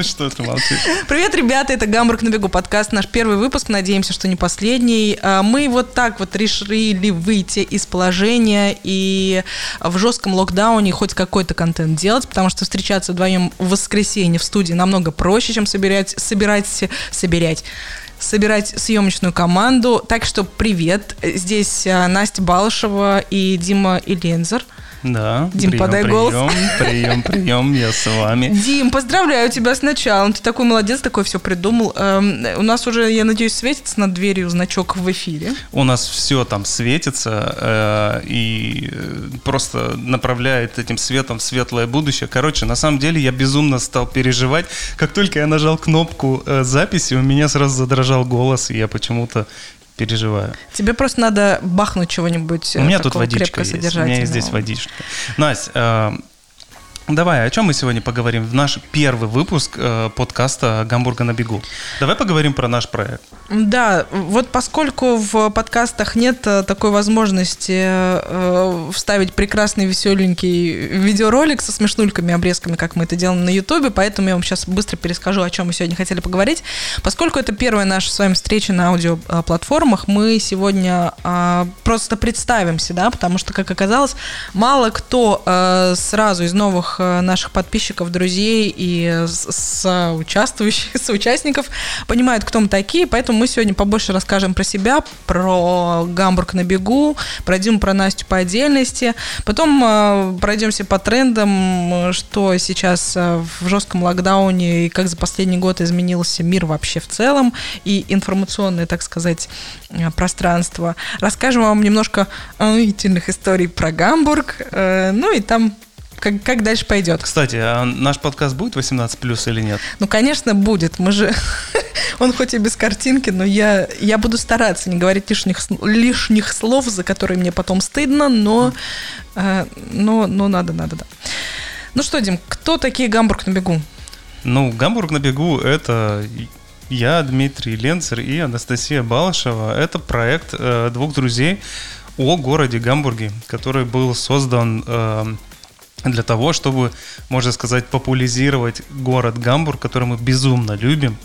Ну что ты молчишь? Привет, ребята, это «Гамбург на бегу» подкаст, наш первый выпуск, надеемся, что не последний. А, мы вот так вот решили выйти из положения и в жестком локдауне хоть какой-то контент делать, потому что встречаться вдвоем в воскресенье в студии намного проще, чем собирать, собирать, собирать собирать съемочную команду. Так что привет. Здесь а, Настя Балышева и Дима Илензер. Да. Дим, прием, подай прием, голос. Прием, прием, я с вами. Дим, поздравляю тебя с началом. Ты такой молодец, такой все придумал. Эм, у нас уже, я надеюсь, светится над дверью значок в эфире. У нас все там светится э, и э, просто направляет этим светом в светлое будущее. Короче, на самом деле я безумно стал переживать. Как только я нажал кнопку э, записи, у меня сразу задрожал голос, и я почему-то переживаю. Тебе просто надо бахнуть чего-нибудь. У меня э, тут водичка есть. У меня есть здесь водичка. Настя, э, давай, о чем мы сегодня поговорим в наш первый выпуск э, подкаста «Гамбурга на бегу». Давай поговорим про наш проект. Да, вот поскольку в подкастах нет э, такой возможности э, вставить прекрасный веселенький видеоролик со смешнульками, обрезками, как мы это делаем на Ютубе, поэтому я вам сейчас быстро перескажу, о чем мы сегодня хотели поговорить. Поскольку это первая наша с вами встреча на аудиоплатформах, мы сегодня э, просто представимся, да, потому что, как оказалось, мало кто э, сразу из новых э, наших подписчиков, друзей и соучаствующих, соучастников понимает, кто мы такие, поэтому мы сегодня побольше расскажем про себя, про Гамбург на бегу, пройдем про Настю по отдельности, потом э, пройдемся по трендам, э, что сейчас э, в жестком локдауне и как за последний год изменился мир вообще в целом и информационное, так сказать, э, пространство. Расскажем вам немножко удивительных историй про Гамбург, э, ну и там как, как дальше пойдет. Кстати, а наш подкаст будет 18 плюс или нет? Ну, конечно, будет. Мы же... Он хоть и без картинки, но я, я буду стараться не говорить лишних, лишних слов, за которые мне потом стыдно, но, э, но, но надо, надо, да. Ну что, Дим, кто такие Гамбург на бегу? Ну, Гамбург на бегу это я, Дмитрий Ленцер и Анастасия Балашева. Это проект э, двух друзей о городе Гамбурге, который был создан э, для того, чтобы, можно сказать, популяризировать город Гамбург, который мы безумно любим.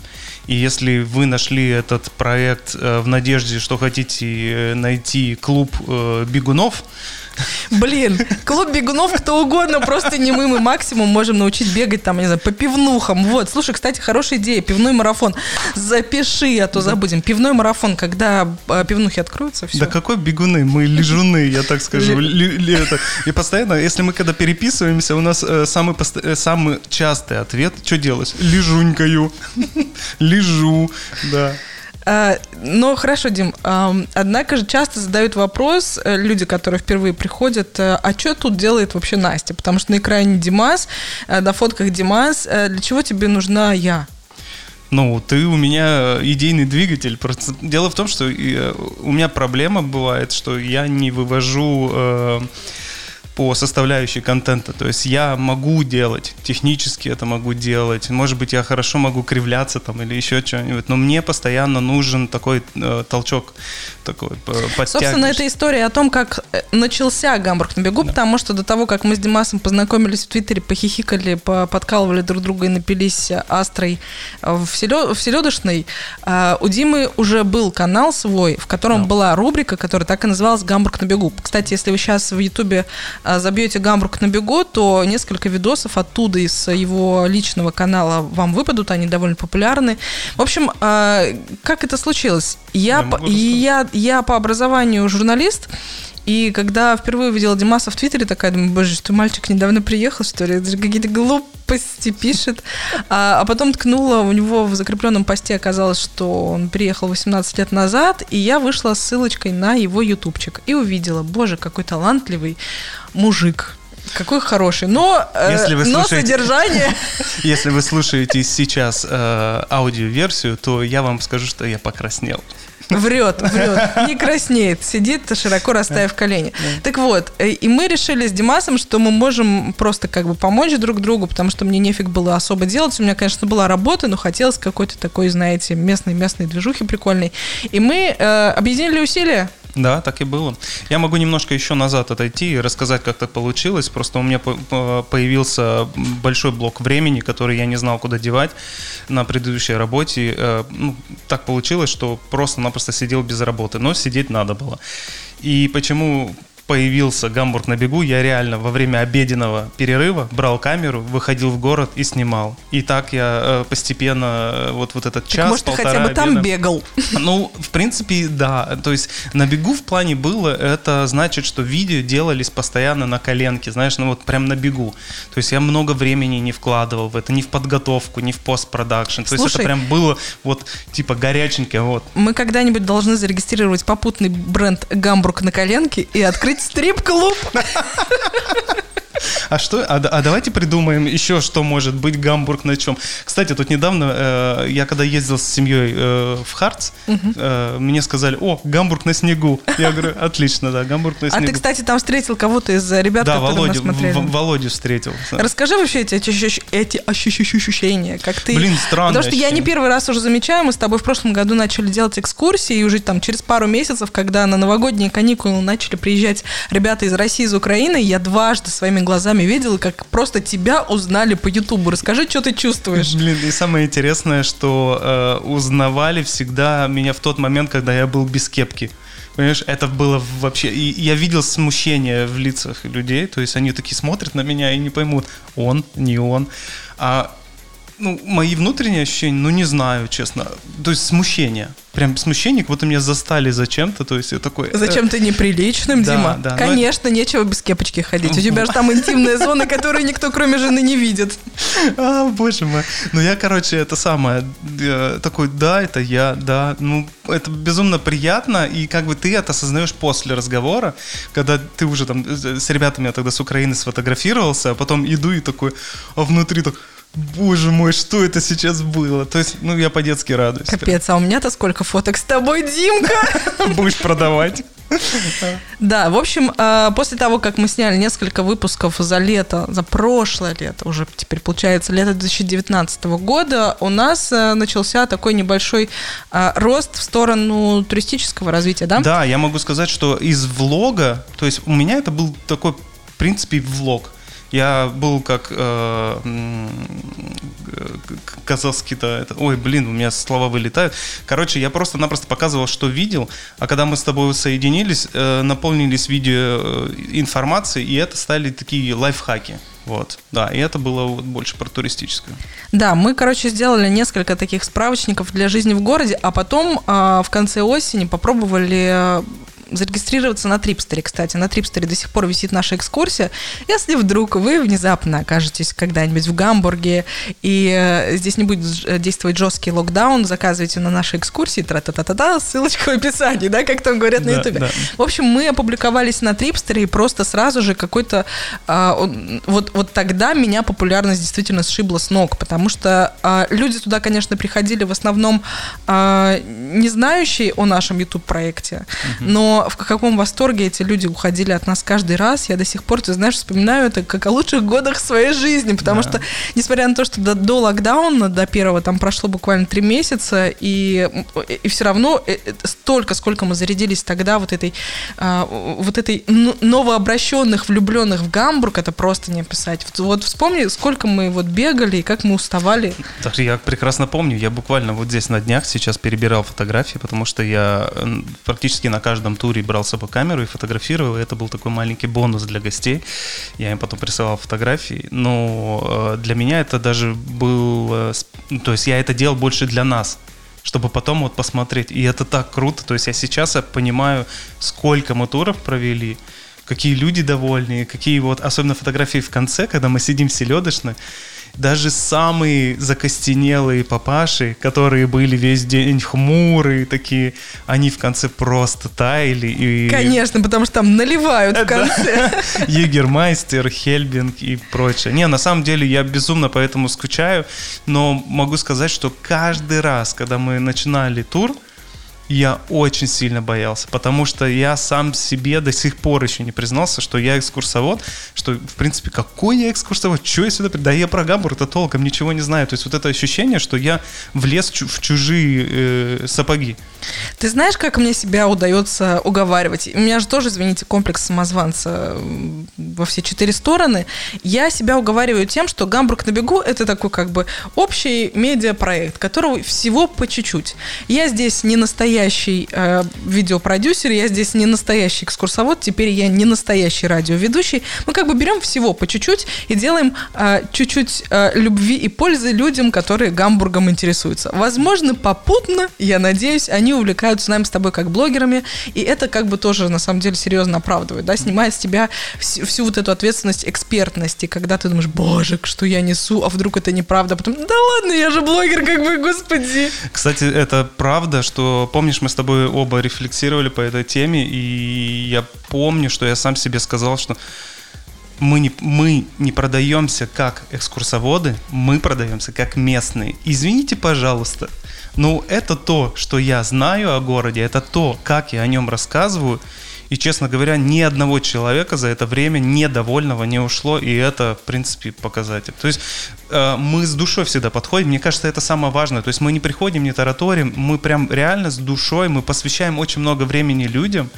И если вы нашли этот проект э, в надежде, что хотите э, найти клуб э, бегунов, Блин, клуб бегунов кто угодно, просто не мы, мы максимум можем научить бегать там, не знаю, по пивнухам. Вот, слушай, кстати, хорошая идея, пивной марафон. Запиши, а то забудем. Пивной марафон, когда э, пивнухи откроются, все. Да какой бегуны? Мы лежуны, я так скажу. И постоянно, если мы когда переписываемся, у нас э, самый, э, самый частый ответ, что делать? Лежунькаю. Лежу, да. А, Ну, хорошо, Дим. ам, Однако же часто задают вопрос э, люди, которые впервые приходят, э, а что тут делает вообще Настя? Потому что на экране Димас, э, на фотках Димас. Для чего тебе нужна я? Ну, ты у меня идейный двигатель. Дело в том, что у меня проблема бывает, что я не вывожу по составляющей контента. То есть я могу делать, технически это могу делать. Может быть, я хорошо могу кривляться там или еще что-нибудь, но мне постоянно нужен такой э, толчок, такой э, Собственно, это история о том, как э, начался Гамбург на бегу, потому что до того, как мы с Димасом познакомились в Твиттере, похихикали, по- подкалывали друг друга и напились астрой э, в, селё- в селедочной, э, у Димы уже был канал свой, в котором Да. была рубрика, которая так и называлась «Гамбург на бегу». Кстати, если вы сейчас в Ютубе забьете «Гамбург на бегу», то несколько видосов оттуда из его личного канала вам выпадут, они довольно популярны. В общем, э, как это случилось? Я, Я могу рассказать. я, я по образованию журналист, и когда впервые увидела Димаса в Твиттере, такая, думаю, боже, что мальчик недавно приехал, что ли? Это же какие-то глупости пишет. А, а потом ткнула, у него в закрепленном посте оказалось, что он приехал 18 лет назад, и я вышла с ссылочкой на его ютубчик и увидела, боже, какой талантливый мужик. Какой хороший. Но, э, Если вы но слушаете- содержание... Если вы слушаете сейчас э, аудиоверсию, то я вам скажу, что я покраснел. Врет, врет, не краснеет, сидит широко расставив колени. Так вот, э, и мы решили с Димасом, что мы можем просто как бы помочь друг другу, потому что мне нефиг было особо делать. У меня, конечно, была работа, но хотелось какой-то такой, знаете, местной местной движухи прикольной. И мы э, объединили усилия. Да, так и было. Я могу немножко еще назад отойти и рассказать, как так получилось. Просто у меня появился большой блок времени, который я не знал, куда девать на предыдущей работе. Э, ну, так получилось, что просто-напросто сидел без работы, но сидеть надо было. И почему появился «Гамбург на бегу», я реально во время обеденного перерыва брал камеру, выходил в город и снимал. И так я э, постепенно э, вот, вот этот час, так, может, ты хотя бы там бегал? Ну, в принципе, да. То есть на бегу в плане было, это значит, что видео делались постоянно на коленке, знаешь, ну вот прям на бегу. То есть я много времени не вкладывал в это, ни в подготовку, ни в постпродакшн. То есть это прям было вот типа горяченькое вот. Мы когда-нибудь должны зарегистрировать попутный бренд «Гамбург на коленке» и открыть открыть стрип-клуб. А что? А, а давайте придумаем еще, что может быть Гамбург на чем. Кстати, тут недавно э, я когда ездил с семьей э, в Харц, угу. э, мне сказали, о, Гамбург на снегу. Я говорю, отлично, да, Гамбург на снегу. А ты, кстати, там встретил кого-то из ребят, да, которые Володю, нас смотрели? В, Володю встретил. Расскажи вообще эти, эти, эти ощущения, как ты... Блин, странно. Потому что ощущение. я не первый раз уже замечаю, мы с тобой в прошлом году начали делать экскурсии, и уже там через пару месяцев, когда на новогодние каникулы начали приезжать ребята из России, из Украины, я дважды своими глазами видела, как просто тебя узнали по Ютубу. Расскажи, что ты чувствуешь. Блин, и самое интересное, что э, узнавали всегда меня в тот момент, когда я был без кепки. Понимаешь, это было вообще... И я видел смущение в лицах людей, то есть они такие смотрят на меня и не поймут, он, не он. А ну, мои внутренние ощущения, ну, не знаю, честно. То есть смущение. Прям смущение, вот меня застали зачем-то, то есть я такой... Э, Зачем-то неприличным, да, Дима. Да, Конечно, но... нечего без кепочки ходить. У тебя же там интимная зона, которую никто, кроме жены, не видит. А, боже мой. Ну, я, короче, это самое, э, такой, да, это я, да. Ну, это безумно приятно, и как бы ты это осознаешь после разговора, когда ты уже там э, с ребятами я тогда с Украины сфотографировался, а потом иду и такой, а внутри так боже мой, что это сейчас было? То есть, ну, я по-детски радуюсь. Капец, а у меня-то сколько фоток с тобой, Димка? Будешь продавать. Да, в общем, э, после того, как мы сняли несколько выпусков за лето, за прошлое лето, уже теперь получается лето 2019 года, у нас э, начался такой небольшой э, рост в сторону туристического развития, да? Да, я могу сказать, что из влога, то есть у меня это был такой, в принципе, влог. Я был как э, казахский-то, это, ой, блин, у меня слова вылетают. Короче, я просто-напросто показывал, что видел, а когда мы с тобой соединились, э, наполнились видео э, информацией, и это стали такие лайфхаки. Вот, да, и это было вот больше про туристическое. Да, мы, короче, сделали несколько таких справочников для жизни в городе, а потом э, в конце осени попробовали зарегистрироваться на Трипстере, кстати. На Трипстере до сих пор висит наша экскурсия. Если вдруг вы внезапно окажетесь когда-нибудь в Гамбурге, и э, здесь не будет э, действовать жесткий локдаун, заказывайте на нашей экскурсии, тра-та-та-та-та, ссылочка в описании, да, как там говорят на Ютубе. Да, В общем, мы опубликовались на Трипстере, и просто сразу же какой-то... А, вот, вот тогда меня популярность действительно сшибла с ног, потому что а, люди туда, конечно, приходили в основном а, не знающие о нашем YouTube-проекте, угу. Но в каком восторге эти люди уходили от нас каждый раз. Я до сих пор, ты знаешь, вспоминаю это как о лучших годах своей жизни, потому да. что, несмотря на то, что до, до локдауна, до первого, там прошло буквально три месяца, и, и все равно э, э, столько, сколько мы зарядились тогда вот этой, а, вот этой новообращенных, влюбленных в Гамбург, это просто не описать. Вот, вот вспомни, сколько мы вот бегали и как мы уставали. Так я прекрасно помню, я буквально вот здесь на днях сейчас перебирал фотографии, потому что я практически на каждом туре туре брал с собой камеру и фотографировал, и это был такой маленький бонус для гостей. Я им потом присылал фотографии, но э, для меня это даже был, э, ну, то есть я это делал больше для нас, чтобы потом вот посмотреть. И это так круто, то есть я сейчас понимаю, сколько мы туров провели, какие люди довольные, какие вот, особенно фотографии в конце, когда мы сидим в селедочной, даже самые закостенелые папаши, которые были весь день хмурые такие, они в конце просто таяли. И... Конечно, потому что там наливают в конце. Егермайстер, Хельбинг и прочее. Не, на самом деле я безумно поэтому скучаю, но могу сказать, что каждый раз, когда мы начинали тур, я очень сильно боялся, потому что я сам себе до сих пор еще не признался, что я экскурсовод, что, в принципе, какой я экскурсовод, что я сюда... Да я про Гамбург-то толком ничего не знаю. То есть вот это ощущение, что я влез в чужие э, сапоги. Ты знаешь, как мне себя удается уговаривать? У меня же тоже, извините, комплекс самозванца во все четыре стороны. Я себя уговариваю тем, что «Гамбург на бегу» — это такой как бы общий медиапроект, которого всего по чуть-чуть. Я здесь не настоящий э, видеопродюсер, я здесь не настоящий экскурсовод, теперь я не настоящий радиоведущий. Мы как бы берем всего по чуть-чуть и делаем э, чуть-чуть э, любви и пользы людям, которые Гамбургом интересуются. Возможно, попутно, я надеюсь, они увлекаются нами с тобой как блогерами, и это как бы тоже на самом деле серьезно оправдывает, да, снимает с тебя всю, всю вот эту ответственность экспертности, когда ты думаешь, боже, что я несу, а вдруг это неправда, потом, да ладно, я же блогер, как бы, господи. Кстати, это правда, что, помнишь, мы с тобой оба рефлексировали по этой теме, и я помню, что я сам себе сказал, что мы не, мы не продаемся как экскурсоводы, мы продаемся как местные. Извините, пожалуйста, ну, это то, что я знаю о городе, это то, как я о нем рассказываю. И, честно говоря, ни одного человека за это время недовольного не ушло, и это, в принципе, показатель. То есть мы с душой всегда подходим, мне кажется, это самое важное. То есть мы не приходим, не тараторим, мы прям реально с душой, мы посвящаем очень много времени людям,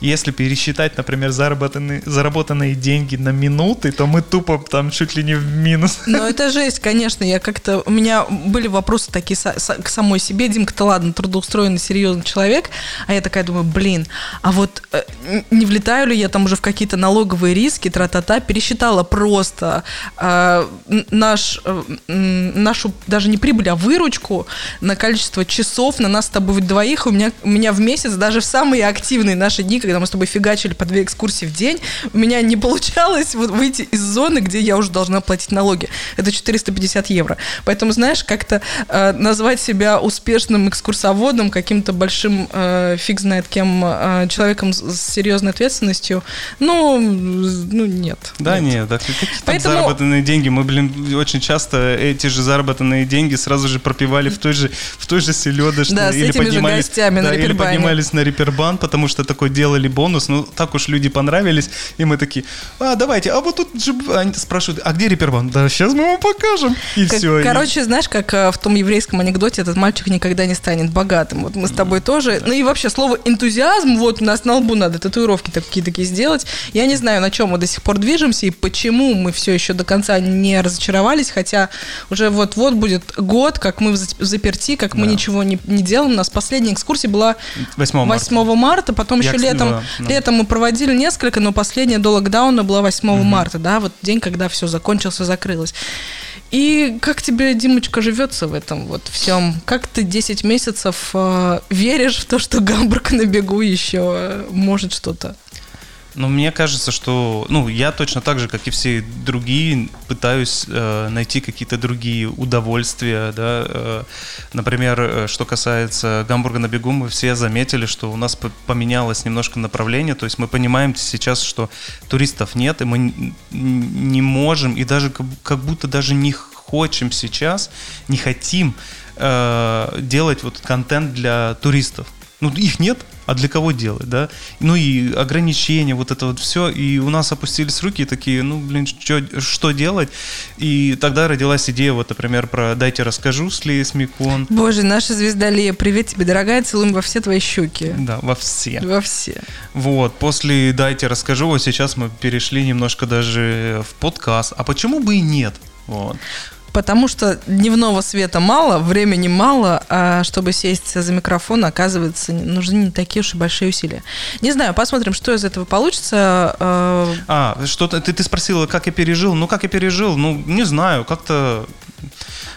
если пересчитать, например, заработанные, заработанные деньги на минуты, то мы тупо там чуть ли не в минус. Ну, это жесть, конечно. Я как-то... У меня были вопросы такие к самой себе. Димка-то ладно, трудоустроенный, серьезный человек. А я такая думаю, блин, а вот э, не влетаю ли я там уже в какие-то налоговые риски, тра-та-та, пересчитала просто э, наш, э, нашу даже не прибыль, а выручку на количество часов на нас с тобой двоих. У меня, у меня в месяц, даже в самые активные наши дни, когда мы с тобой фигачили по две экскурсии в день, у меня не получалось вот выйти из зоны, где я уже должна платить налоги. Это 450 евро. Поэтому, знаешь, как-то э, назвать себя успешным экскурсоводом, каким-то большим, э, фиг знает кем, э, человеком с серьезной ответственностью, ну, ну нет. Да, нет, нет да, какие Поэтому... заработанные деньги. Мы, блин, очень часто эти же заработанные деньги сразу же пропивали в той же, в той же селедочной. Да, или поднимались, гостями да, на или поднимались на репербан, потому что такое дело сделали бонус, ну так уж люди понравились, и мы такие, а давайте, а вот тут же они спрашивают, а где Репербан? Да, сейчас мы вам покажем, и как, все. Короче, и... знаешь, как э, в том еврейском анекдоте, этот мальчик никогда не станет богатым. Вот мы с тобой тоже, ну и вообще слово энтузиазм, вот у нас на лбу надо татуировки такие такие сделать. Я не знаю, на чем мы до сих пор движемся и почему мы все еще до конца не разочаровались, хотя уже вот-вот будет год, как мы в заперти, как да. мы ничего не, не делаем. У нас последняя экскурсия была 8 марта, 8 марта потом Я, еще летом летом, да, летом мы проводили несколько, но последняя до локдауна была 8 угу. марта, да, вот день, когда все закончилось, закрылось. И как тебе, Димочка, живется в этом вот всем? Как ты 10 месяцев э, веришь в то, что Гамбург на бегу еще может что-то? Ну, мне кажется, что, ну, я точно так же, как и все другие, пытаюсь э, найти какие-то другие удовольствия, да. Э, например, э, что касается Гамбурга на бегу, мы все заметили, что у нас поменялось немножко направление, то есть мы понимаем сейчас, что туристов нет, и мы не можем, и даже как будто даже не хочем сейчас, не хотим э, делать вот контент для туристов. Ну, их нет, а для кого делать, да? Ну и ограничения, вот это вот все, и у нас опустились руки такие, ну, блин, что, что делать? И тогда родилась идея, вот, например, про «Дайте расскажу» с Леей Смекон. Боже, наша звезда Лея, привет тебе, дорогая, целуем во все твои щеки. Да, во все. Во все. Вот, после «Дайте расскажу», вот сейчас мы перешли немножко даже в подкаст, а почему бы и нет? Вот. Потому что дневного света мало, времени мало, а чтобы сесть за микрофон, оказывается, нужны не такие уж и большие усилия. Не знаю, посмотрим, что из этого получится. А, а что ты, ты спросила, как я пережил? Ну, как я пережил? Ну, не знаю, как-то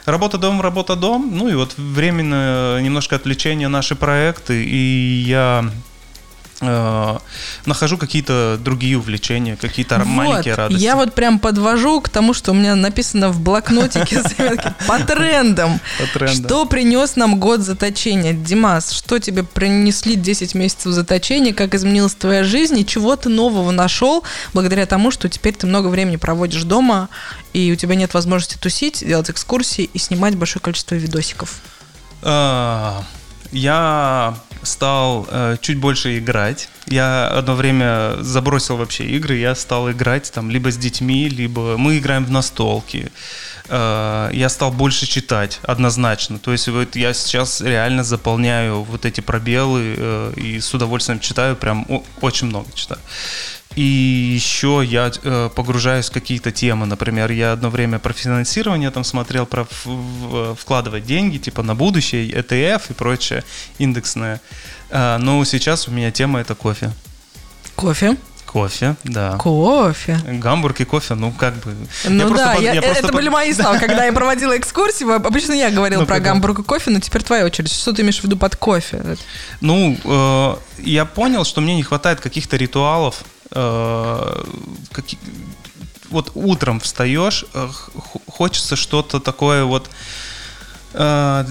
работа дом, работа дом. Ну и вот временно немножко отвлечение наши проекты, и я Э, нахожу какие-то другие увлечения, какие-то вот, маленькие радости. Я вот прям подвожу к тому, что у меня написано в блокнотике по трендам. Что принес нам год заточения? Димас, что тебе принесли 10 месяцев заточения? Как изменилась твоя жизнь? И чего ты нового нашел благодаря тому, что теперь ты много времени проводишь дома, и у тебя нет возможности тусить, делать экскурсии и снимать большое количество видосиков? Я стал э, чуть больше играть. Я одно время забросил вообще игры, я стал играть там либо с детьми, либо мы играем в настолки. Э, я стал больше читать однозначно. То есть вот я сейчас реально заполняю вот эти пробелы э, и с удовольствием читаю, прям о- очень много читаю. И еще я э, погружаюсь в какие-то темы. Например, я одно время про финансирование там смотрел, про в- вкладывать деньги, типа на будущее, ETF и прочее, индексное. А, но сейчас у меня тема это кофе. Кофе. Кофе, да. Кофе. Гамбург и кофе, ну как бы. Ну просто да, под- я- просто это под- были мои слова. Когда я проводила экскурсии, обычно я говорила Ну, про гамбург и кофе, но теперь твоя очередь. Что ты имеешь в виду под кофе? Ну, э, я понял, что мне не хватает каких-то ритуалов. Э, каки- Вот утром встаешь, э, хочется что-то такое вот. э,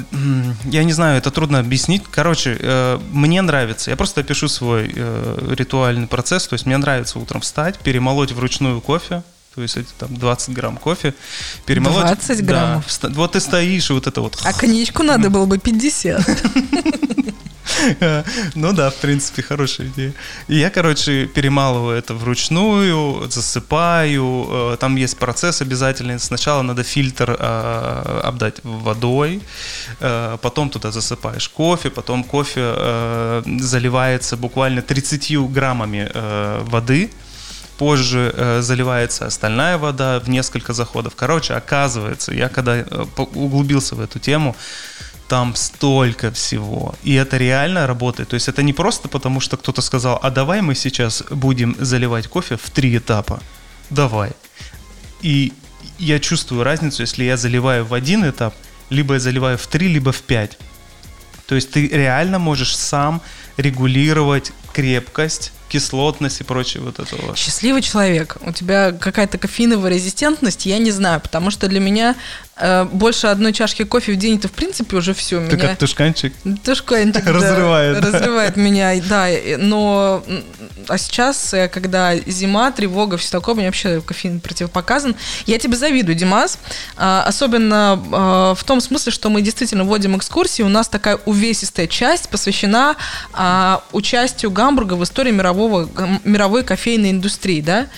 Я не знаю, это трудно объяснить. Короче, э, мне нравится. Я просто опишу свой э, ритуальный процесс. То есть мне нравится утром встать, перемолоть вручную кофе. То есть это там 20 грамм кофе. Перемолоть. 20 Да, граммов? вста- вот ты стоишь, и вот это вот. А коньячку надо было бы 50. Ну да, в принципе, хорошая идея. И я, короче, перемалываю это вручную, засыпаю. э, Там есть процесс обязательный. Сначала надо фильтр э, обдать водой, э, потом туда засыпаешь кофе, потом кофе заливается буквально 30 граммами воды. Позже э, заливается остальная вода в несколько заходов. Короче, оказывается, я когда углубился в эту тему, там столько всего. И это реально работает. То есть это не просто потому, что кто-то сказал, а давай мы сейчас будем заливать кофе в три этапа. Давай. И я чувствую разницу, если я заливаю в один этап, либо я заливаю в три, либо в пять. То есть ты реально можешь сам регулировать крепкость, кислотность и прочее вот этого. Счастливый человек. У тебя какая-то кофеиновая резистентность, я не знаю, потому что для меня э, больше одной чашки кофе в день это в принципе уже все. Ты меня... как тушканчик. Тушканчик, да, Разрывает, да. Разрывает меня, да. Но а сейчас, э, когда зима, тревога, все такое, мне вообще кофеин противопоказан. Я тебе завидую, Димас. А, Особенно а, в том смысле, что мы действительно вводим экскурсии. У нас такая увесистая часть посвящена а, участию Гамбурга в истории мирового, мировой кофейной индустрии, да.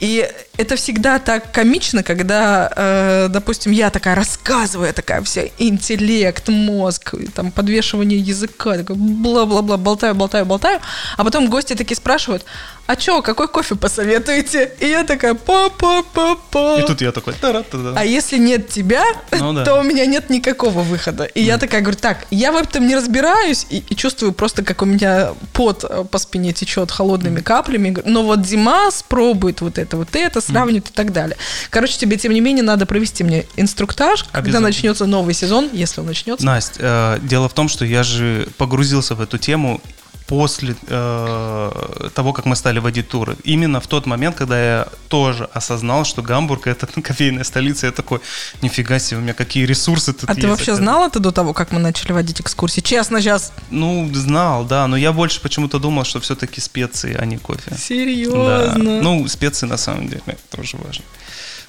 И это всегда так комично, когда, э, допустим, я такая рассказываю, такая вся интеллект, мозг, там подвешивание языка, бла-бла-бла, болтаю, болтаю, болтаю, а потом гости такие спрашивают, а чё, какой кофе посоветуете? И я такая, па-па-па-па. И тут я такой, та-ра-та-да. А если нет тебя, Ну да. то у меня нет никакого выхода. И я такая говорю, так, я в этом не разбираюсь и, и чувствую просто, как у меня пот э, по спине течет холодными каплями. Говорю, Но вот Димас пробует вот это, вот это, сравнивает и так далее. Короче, тебе, тем не менее, надо провести мне инструктаж, когда начнется новый сезон, если он начнется. Настя, э, дело в том, что я же погрузился в эту тему после э, того, как мы стали водить туры. Именно в тот момент, когда я тоже осознал, что Гамбург это кофейная столица, я такой, нифига себе, у меня какие ресурсы тут А есть. ты вообще Это- знал это до того, как мы начали водить экскурсии? Честно, сейчас. Ну, знал, да, но я больше почему-то думал, что все-таки специи, а не кофе. Да. Серьезно. Ну, специи на самом деле тоже важно.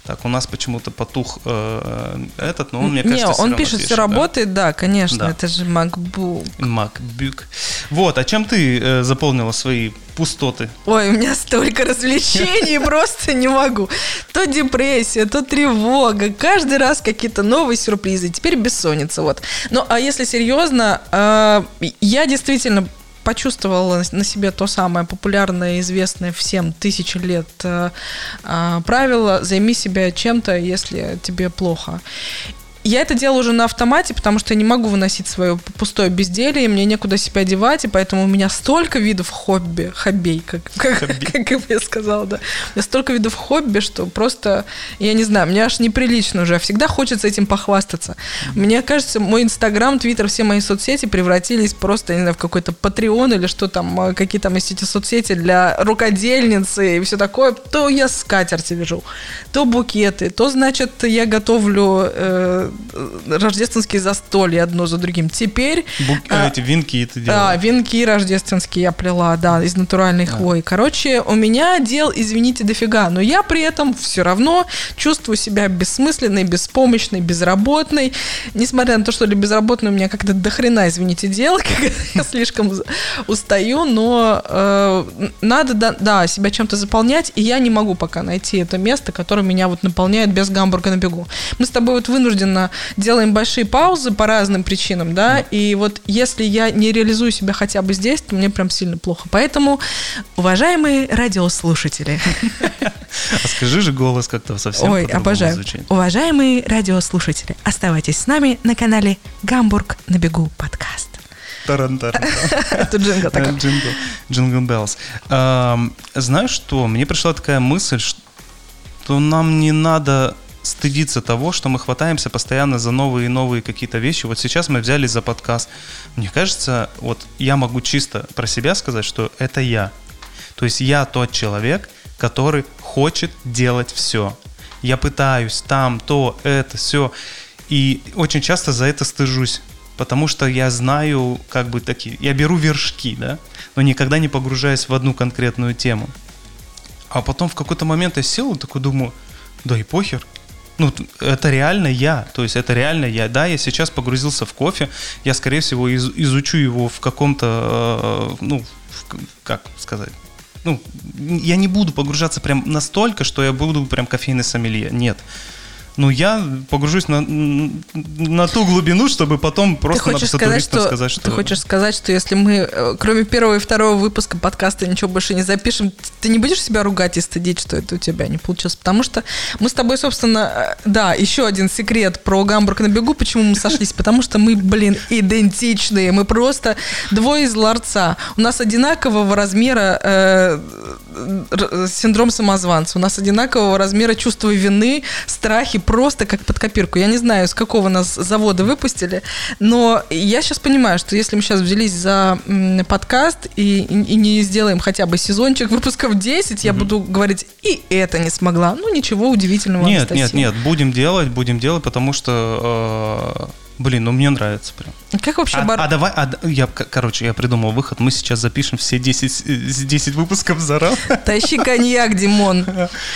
Так, у нас почему-то потух э, этот, но он, мне кажется, не, он равно пишет, все да. работает, да, конечно, Да. это же MacBook. MacBook. Вот, а чем ты э, заполнила свои пустоты? Ой, у меня столько развлечений, просто не могу. То депрессия, то тревога, каждый раз какие-то новые сюрпризы, теперь бессонница, вот. Ну, а если серьезно, э, я действительно почувствовала на себе то самое популярное, известное всем тысячи лет э, э, правило «займи себя чем-то, если тебе плохо». Я это делаю уже на автомате, потому что я не могу выносить свое пустое безделье, и мне некуда себя девать, и поэтому у меня столько видов хобби, хоббей, как, как, как я сказала, да. У меня столько видов хобби, что просто, я не знаю, мне аж неприлично уже, а всегда хочется этим похвастаться. Мне кажется, мой Инстаграм, Твиттер, все мои соцсети превратились просто, не знаю, в какой-то Patreon или что там, а, какие там есть эти соцсети для рукодельницы и все такое. То я скатерти вяжу, то букеты, то, значит, я готовлю э, рождественские застолья одно за другим. Теперь... Бук, а, эти венки ты делала. А, венки рождественские я плела, да, из натуральной да. хвои. Короче, у меня дел, извините, дофига, но я при этом все равно чувствую себя бессмысленной, беспомощной, безработной. Несмотря на то, что ли безработной у меня как-то дохрена, извините, дел, я слишком устаю, но э, надо, да, да, себя чем-то заполнять, и я не могу пока найти это место, которое меня вот наполняет без гамбурга на бегу. Мы с тобой вот вынужденно делаем большие паузы по разным причинам, да, и вот если я не реализую себя хотя бы здесь, то мне прям сильно плохо. Поэтому, уважаемые радиослушатели. А скажи же голос как-то совсем Ой, обожаю. Звучит. Уважаемые радиослушатели, оставайтесь с нами на канале «Гамбург на бегу» подкаст. Это джингл такой. Джингл. Jingle Bells. Знаешь что? Мне пришла такая мысль, что нам не надо стыдиться того, что мы хватаемся постоянно за новые и новые какие-то вещи. Вот сейчас мы взяли за подкаст. Мне кажется, вот я могу чисто про себя сказать, что это я. То есть я тот человек, который хочет делать все. Я пытаюсь там, то, это, все. И очень часто за это стыжусь потому что я знаю, как бы такие, я беру вершки, да, но никогда не погружаюсь в одну конкретную тему. А потом в какой-то момент я сел и такой думаю, да и похер, ну, это реально я, то есть это реально я. Да, я сейчас погрузился в кофе, я, скорее всего, из, изучу его в каком-то, э, ну, в, как сказать, ну, я не буду погружаться прям настолько, что я буду прям кофейный сомелье, нет ну, я погружусь на, на ту глубину, чтобы потом просто ты сказать, что, сказать, что... Ты хочешь сказать, что если мы, э, кроме первого и второго выпуска подкаста, ничего больше не запишем, ты не будешь себя ругать и стыдить, что это у тебя не получилось? Потому что мы с тобой, собственно, э, да, еще один секрет про Гамбург на бегу, почему мы сошлись, потому что мы, блин, идентичные, мы просто двое из ларца. У нас одинакового размера э, синдром самозванца, у нас одинакового размера чувство вины, страхи, просто как под копирку. Я не знаю, с какого нас завода выпустили, но я сейчас понимаю, что если мы сейчас взялись за подкаст и, и не сделаем хотя бы сезончик выпусков 10, я буду говорить, и это не смогла. Ну, ничего удивительного. Нет, Анастасия. нет, нет, будем делать, будем делать, потому что э, Блин, ну мне нравится прям. Как вообще а, бар... а давай, а, я, короче, я придумал выход. Мы сейчас запишем все 10, 10 э, выпусков за раз. Тащи коньяк, Димон.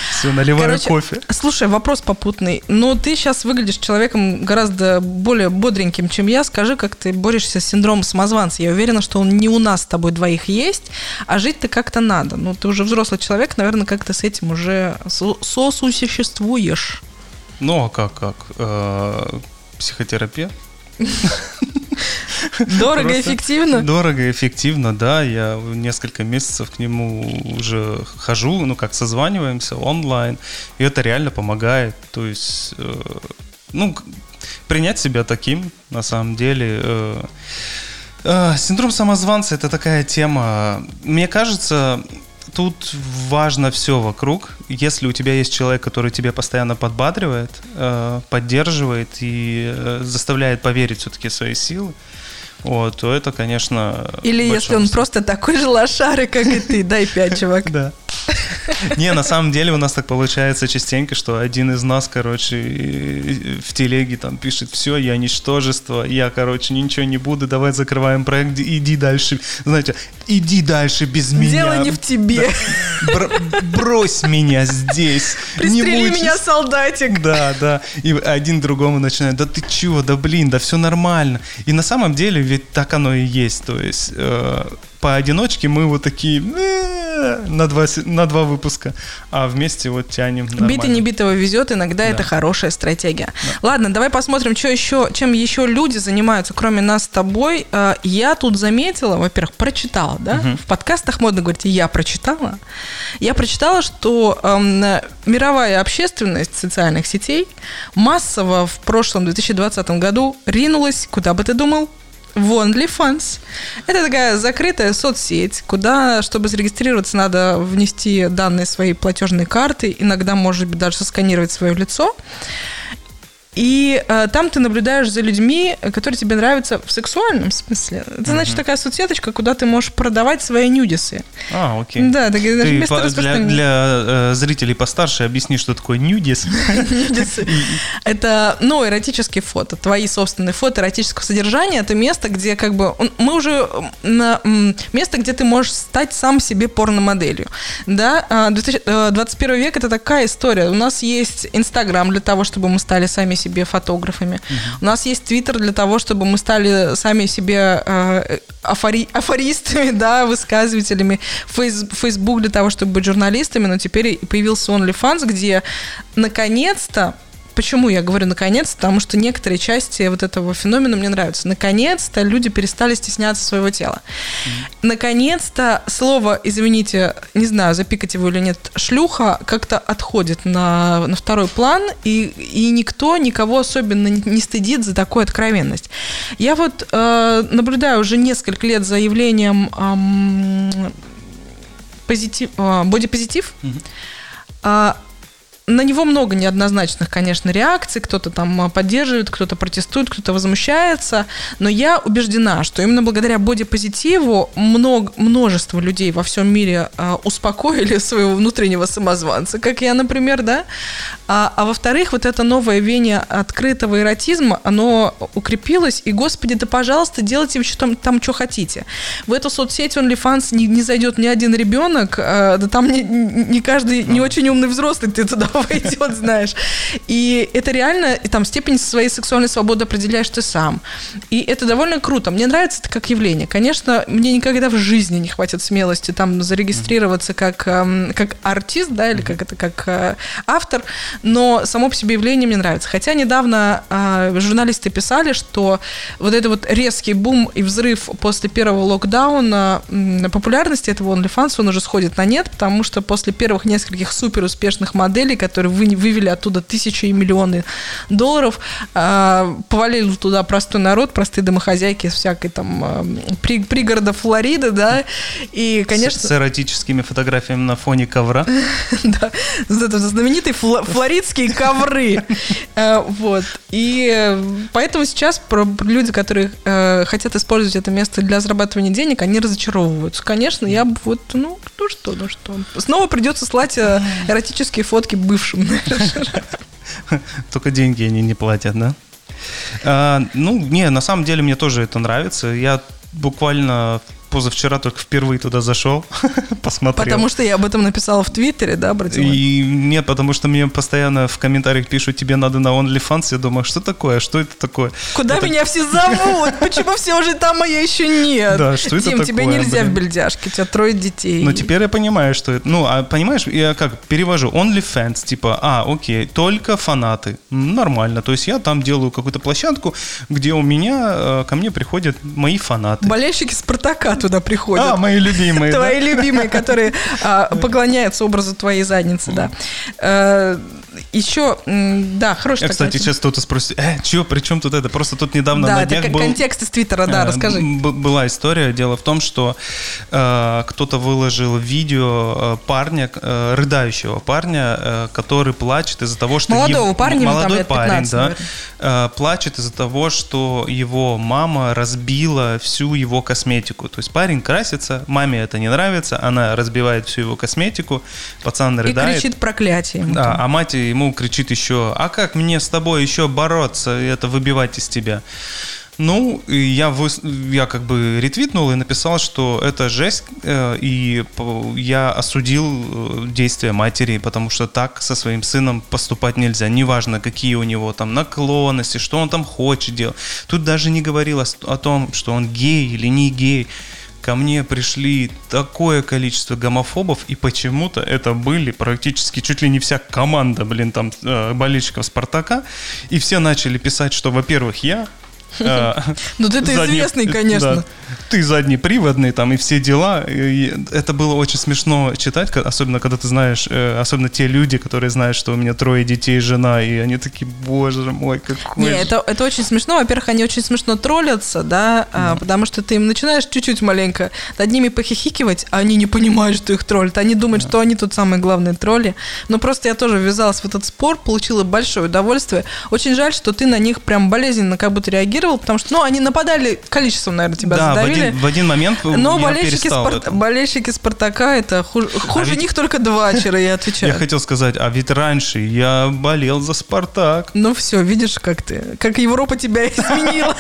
Все, наливаю короче, кофе. Слушай, вопрос попутный. Ну, ты сейчас выглядишь человеком гораздо более бодреньким, чем я. Скажи, как ты борешься с синдромом самозванца. Я уверена, что он не у нас с тобой двоих есть, а жить-то как-то надо. Ну, ты уже взрослый человек, наверное, как-то с этим уже сосуществуешь. Ну, а как, как? Э, психотерапевт. Дорого и эффективно? Дорого эффективно, да. Я несколько месяцев к нему уже хожу, ну как созваниваемся онлайн, и это реально помогает. То есть, э, ну, принять себя таким, на самом деле. Э, э, синдром самозванца это такая тема. Мне кажется, тут важно все вокруг. Если у тебя есть человек, который тебя постоянно подбадривает, э, поддерживает и э, заставляет поверить все-таки в свои силы, вот, то это, конечно... Или если он просто такой же лошары, как и ты, дай пять, чувак. Да. Не, на самом деле у нас так получается частенько, что один из нас, короче, в телеге там пишет, все, я ничтожество, я, короче, ничего не буду, давай закрываем проект, иди дальше. Знаете, иди дальше без меня. Дело не в тебе. брось меня здесь. Пристрели меня, солдатик. Да, да. И один другому начинает, да ты чего, да блин, да все нормально. И на самом деле ведь так оно и есть. То есть э, поодиночке мы вот такие на два, на два выпуска, а вместе вот тянем. Нормально. Битый не битого везет, иногда да. это хорошая стратегия. Да. Ладно, давай посмотрим, что еще, чем еще люди занимаются, кроме нас с тобой. Э, я тут заметила, во-первых, прочитала, да? Угу. В подкастах модно говорить, я прочитала. Я прочитала, что эм, мировая общественность социальных сетей массово в прошлом 2020 году ринулась, куда бы ты думал, в OnlyFans. Это такая закрытая соцсеть, куда, чтобы зарегистрироваться, надо внести данные своей платежной карты, иногда, может быть, даже сосканировать свое лицо. И э, там ты наблюдаешь за людьми, которые тебе нравятся в сексуальном смысле. Это значит такая соцсеточка, куда ты можешь продавать свои нюдисы. А, окей. Да, так, Ты место по- для, для э, зрителей постарше объясни, что такое нюдис. Нюдисы. Это, ну, эротические фото, твои собственные фото эротического содержания. Это место, где как бы... Мы уже на место, где ты можешь стать сам себе порномоделью. Да, А, 2000 э, 21 век это такая история. У нас есть Инстаграм для того, чтобы мы стали сами себе фотографами. У нас есть Твиттер для того, чтобы мы стали сами себе э, афори- афористами, да, высказывателями. Фейс- Фейсбук для того, чтобы быть журналистами, но теперь появился OnlyFans, где наконец-то Почему я говорю наконец? Потому что некоторые части вот этого феномена мне нравятся. Наконец-то люди перестали стесняться своего тела. Наконец-то слово, извините, не знаю, запикать его или нет, шлюха как-то отходит на, на второй план, и, и никто никого особенно не, не стыдит за такую откровенность. Я вот э, наблюдаю уже несколько лет за явлением ам, позитив, а, бодипозитив. А, на него много неоднозначных, конечно, реакций. Кто-то там а, поддерживает, кто-то протестует, кто-то возмущается. Но я убеждена, что именно благодаря бодипозитиву много, множество людей во всем мире а, успокоили своего внутреннего самозванца, как я, например, да. А, а во-вторых, вот это новое веяние открытого эротизма, оно укрепилось. И, господи, да, пожалуйста, делайте что там, там что хотите. В эту соцсеть OnlyFans не, не зайдет ни один ребенок, а, да там не, не каждый, не очень умный взрослый ты туда войдет, знаешь. И это реально, и там степень своей сексуальной свободы определяешь ты сам. И это довольно круто. Мне нравится это как явление. Конечно, мне никогда в жизни не хватит смелости там зарегистрироваться как, эм, как артист, да, или как это, как э, автор, но само по себе явление мне нравится. Хотя недавно э, журналисты писали, что вот это вот резкий бум и взрыв после первого локдауна популярности этого OnlyFans, он уже сходит на нет, потому что после первых нескольких супер успешных моделей, которые вы- вывели оттуда тысячи и миллионы долларов, э, повалили туда простой народ, простые домохозяйки из всякой там э, при- пригорода Флориды, да, и, конечно... С, с эротическими фотографиями на фоне ковра. Да, знаменитые фло- флоридские ковры. Э, Вот. И поэтому сейчас люди, которые э, хотят использовать это место для зарабатывания денег, они разочаровываются. Конечно, я бы вот, ну, ну что, ну что. Снова придется слать э, эротические фотки бывшим. Только деньги они не платят, да? А, ну, не, на самом деле мне тоже это нравится. Я буквально позавчера только впервые туда зашел, посмотрел. Потому что я об этом написала в Твиттере, да, обратила? И нет, потому что мне постоянно в комментариях пишут, тебе надо на OnlyFans. Я думаю, что такое? Что это такое? Куда Это- меня все зовут? Почему все уже там, а я еще нет? Да, что это Дим, тебе такое, нельзя блин? в бельдяшке, у тебя трое детей. Ну, теперь я понимаю, что это... Ну, а понимаешь, я как перевожу OnlyFans, типа, а, окей, только фанаты. Нормально. То есть я там делаю какую-то площадку, где у меня, э, ко мне приходят мои фанаты. Болельщики Спартака туда приходят. А, мои любимые. Твои любимые, которые а, поклоняются образу твоей задницы, да. Еще, да, хороший Я, кстати, сейчас кто-то спросит, э, чё, при чем тут это? Просто тут недавно Да, на днях был... контекст из Твиттера, да, Э, расскажи. Была история. Дело в том, что э, кто-то выложил видео э, парня, э, рыдающего парня, э, который плачет из-за того, что... Молодого его- парня, там молодой лет парень, 15, да, наверное. э, плачет из-за того, что его мама разбила всю его косметику. То есть парень красится, маме это не нравится, она разбивает всю его косметику, пацан И рыдает. кричит проклятие. Да, там. а мать ему кричит еще, а как мне с тобой еще бороться это выбивать из тебя? Ну, я, выс- я как бы ретвитнул и написал, что это жесть, э, и я осудил э, действия матери, потому что так со своим сыном поступать нельзя. Неважно, какие у него там наклонности, что он там хочет делать. Тут даже не говорилось о том, что он гей или не гей. Ко мне пришли такое количество гомофобов, и почему-то это были практически чуть ли не вся команда, блин, там, э, болельщиков Спартака. И все начали писать, что, во-первых, я Ну ты-то известный, конечно. да, ты заднеприводный там и все дела. И это было очень смешно читать, особенно когда ты знаешь, э, особенно те люди, которые знают, что у меня трое детей, жена, и они такие, боже мой, какой... Не, же». это, это очень смешно. Во-первых, они очень смешно троллятся, да, а, потому что ты им начинаешь чуть-чуть маленько над ними похихикивать, а они не понимают, что их троллят. Они думают, что они тут самые главные тролли. Но просто я тоже ввязалась в этот спор, получила большое удовольствие. Очень жаль, что ты на них прям болезненно как будто реагировал, потому что, ну, они нападали, количеством, наверное, тебя да, в задавили. один, в один момент Но я болельщики, Спарт- болельщики Спартака это хуже, хуже ведь- них только два вчера, я Я отвечаю. хотел сказать, а ведь раньше я болел за Спартак. Ну все, видишь, как ты, как Европа тебя изменила.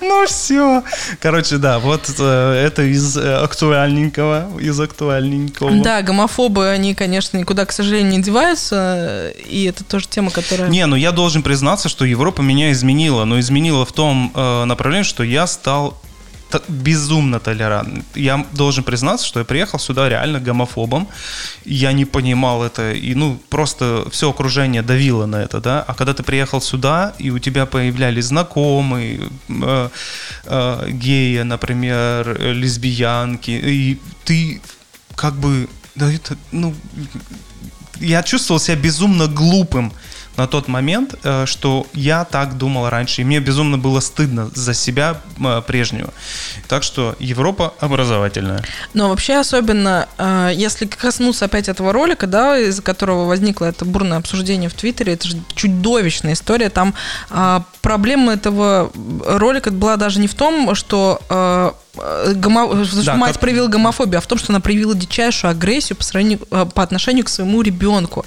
Ну все. Короче, да, вот э, это из э, актуальненького, из актуальненького. Да, гомофобы, они, конечно, никуда, к сожалению, не деваются, и это тоже тема, которая... Не, ну я должен признаться, что Европа меня изменила, но изменила в том э, направлении, что я стал безумно толерантным. Я должен признаться, что я приехал сюда реально гомофобом. Я не понимал это, и ну просто все окружение давило на это, да. А когда ты приехал сюда, и у тебя появлялись знакомые, э, э, геи, например, лесбиянки, и ты как бы, да это, ну, я чувствовал себя безумно глупым на тот момент, э, что я так думал раньше, и мне безумно было стыдно за себя э, прежнего. Так что Европа образовательная. Но вообще, особенно, э, если коснуться опять этого ролика, да, из-за которого возникло это бурное обсуждение в Твиттере, это же чудовищная история. Там проблема этого ролика была даже не в том, что гомо- Да, мать как- проявила гомофобию, а в том, что она проявила дичайшую агрессию по, сравнению, по отношению к своему ребенку.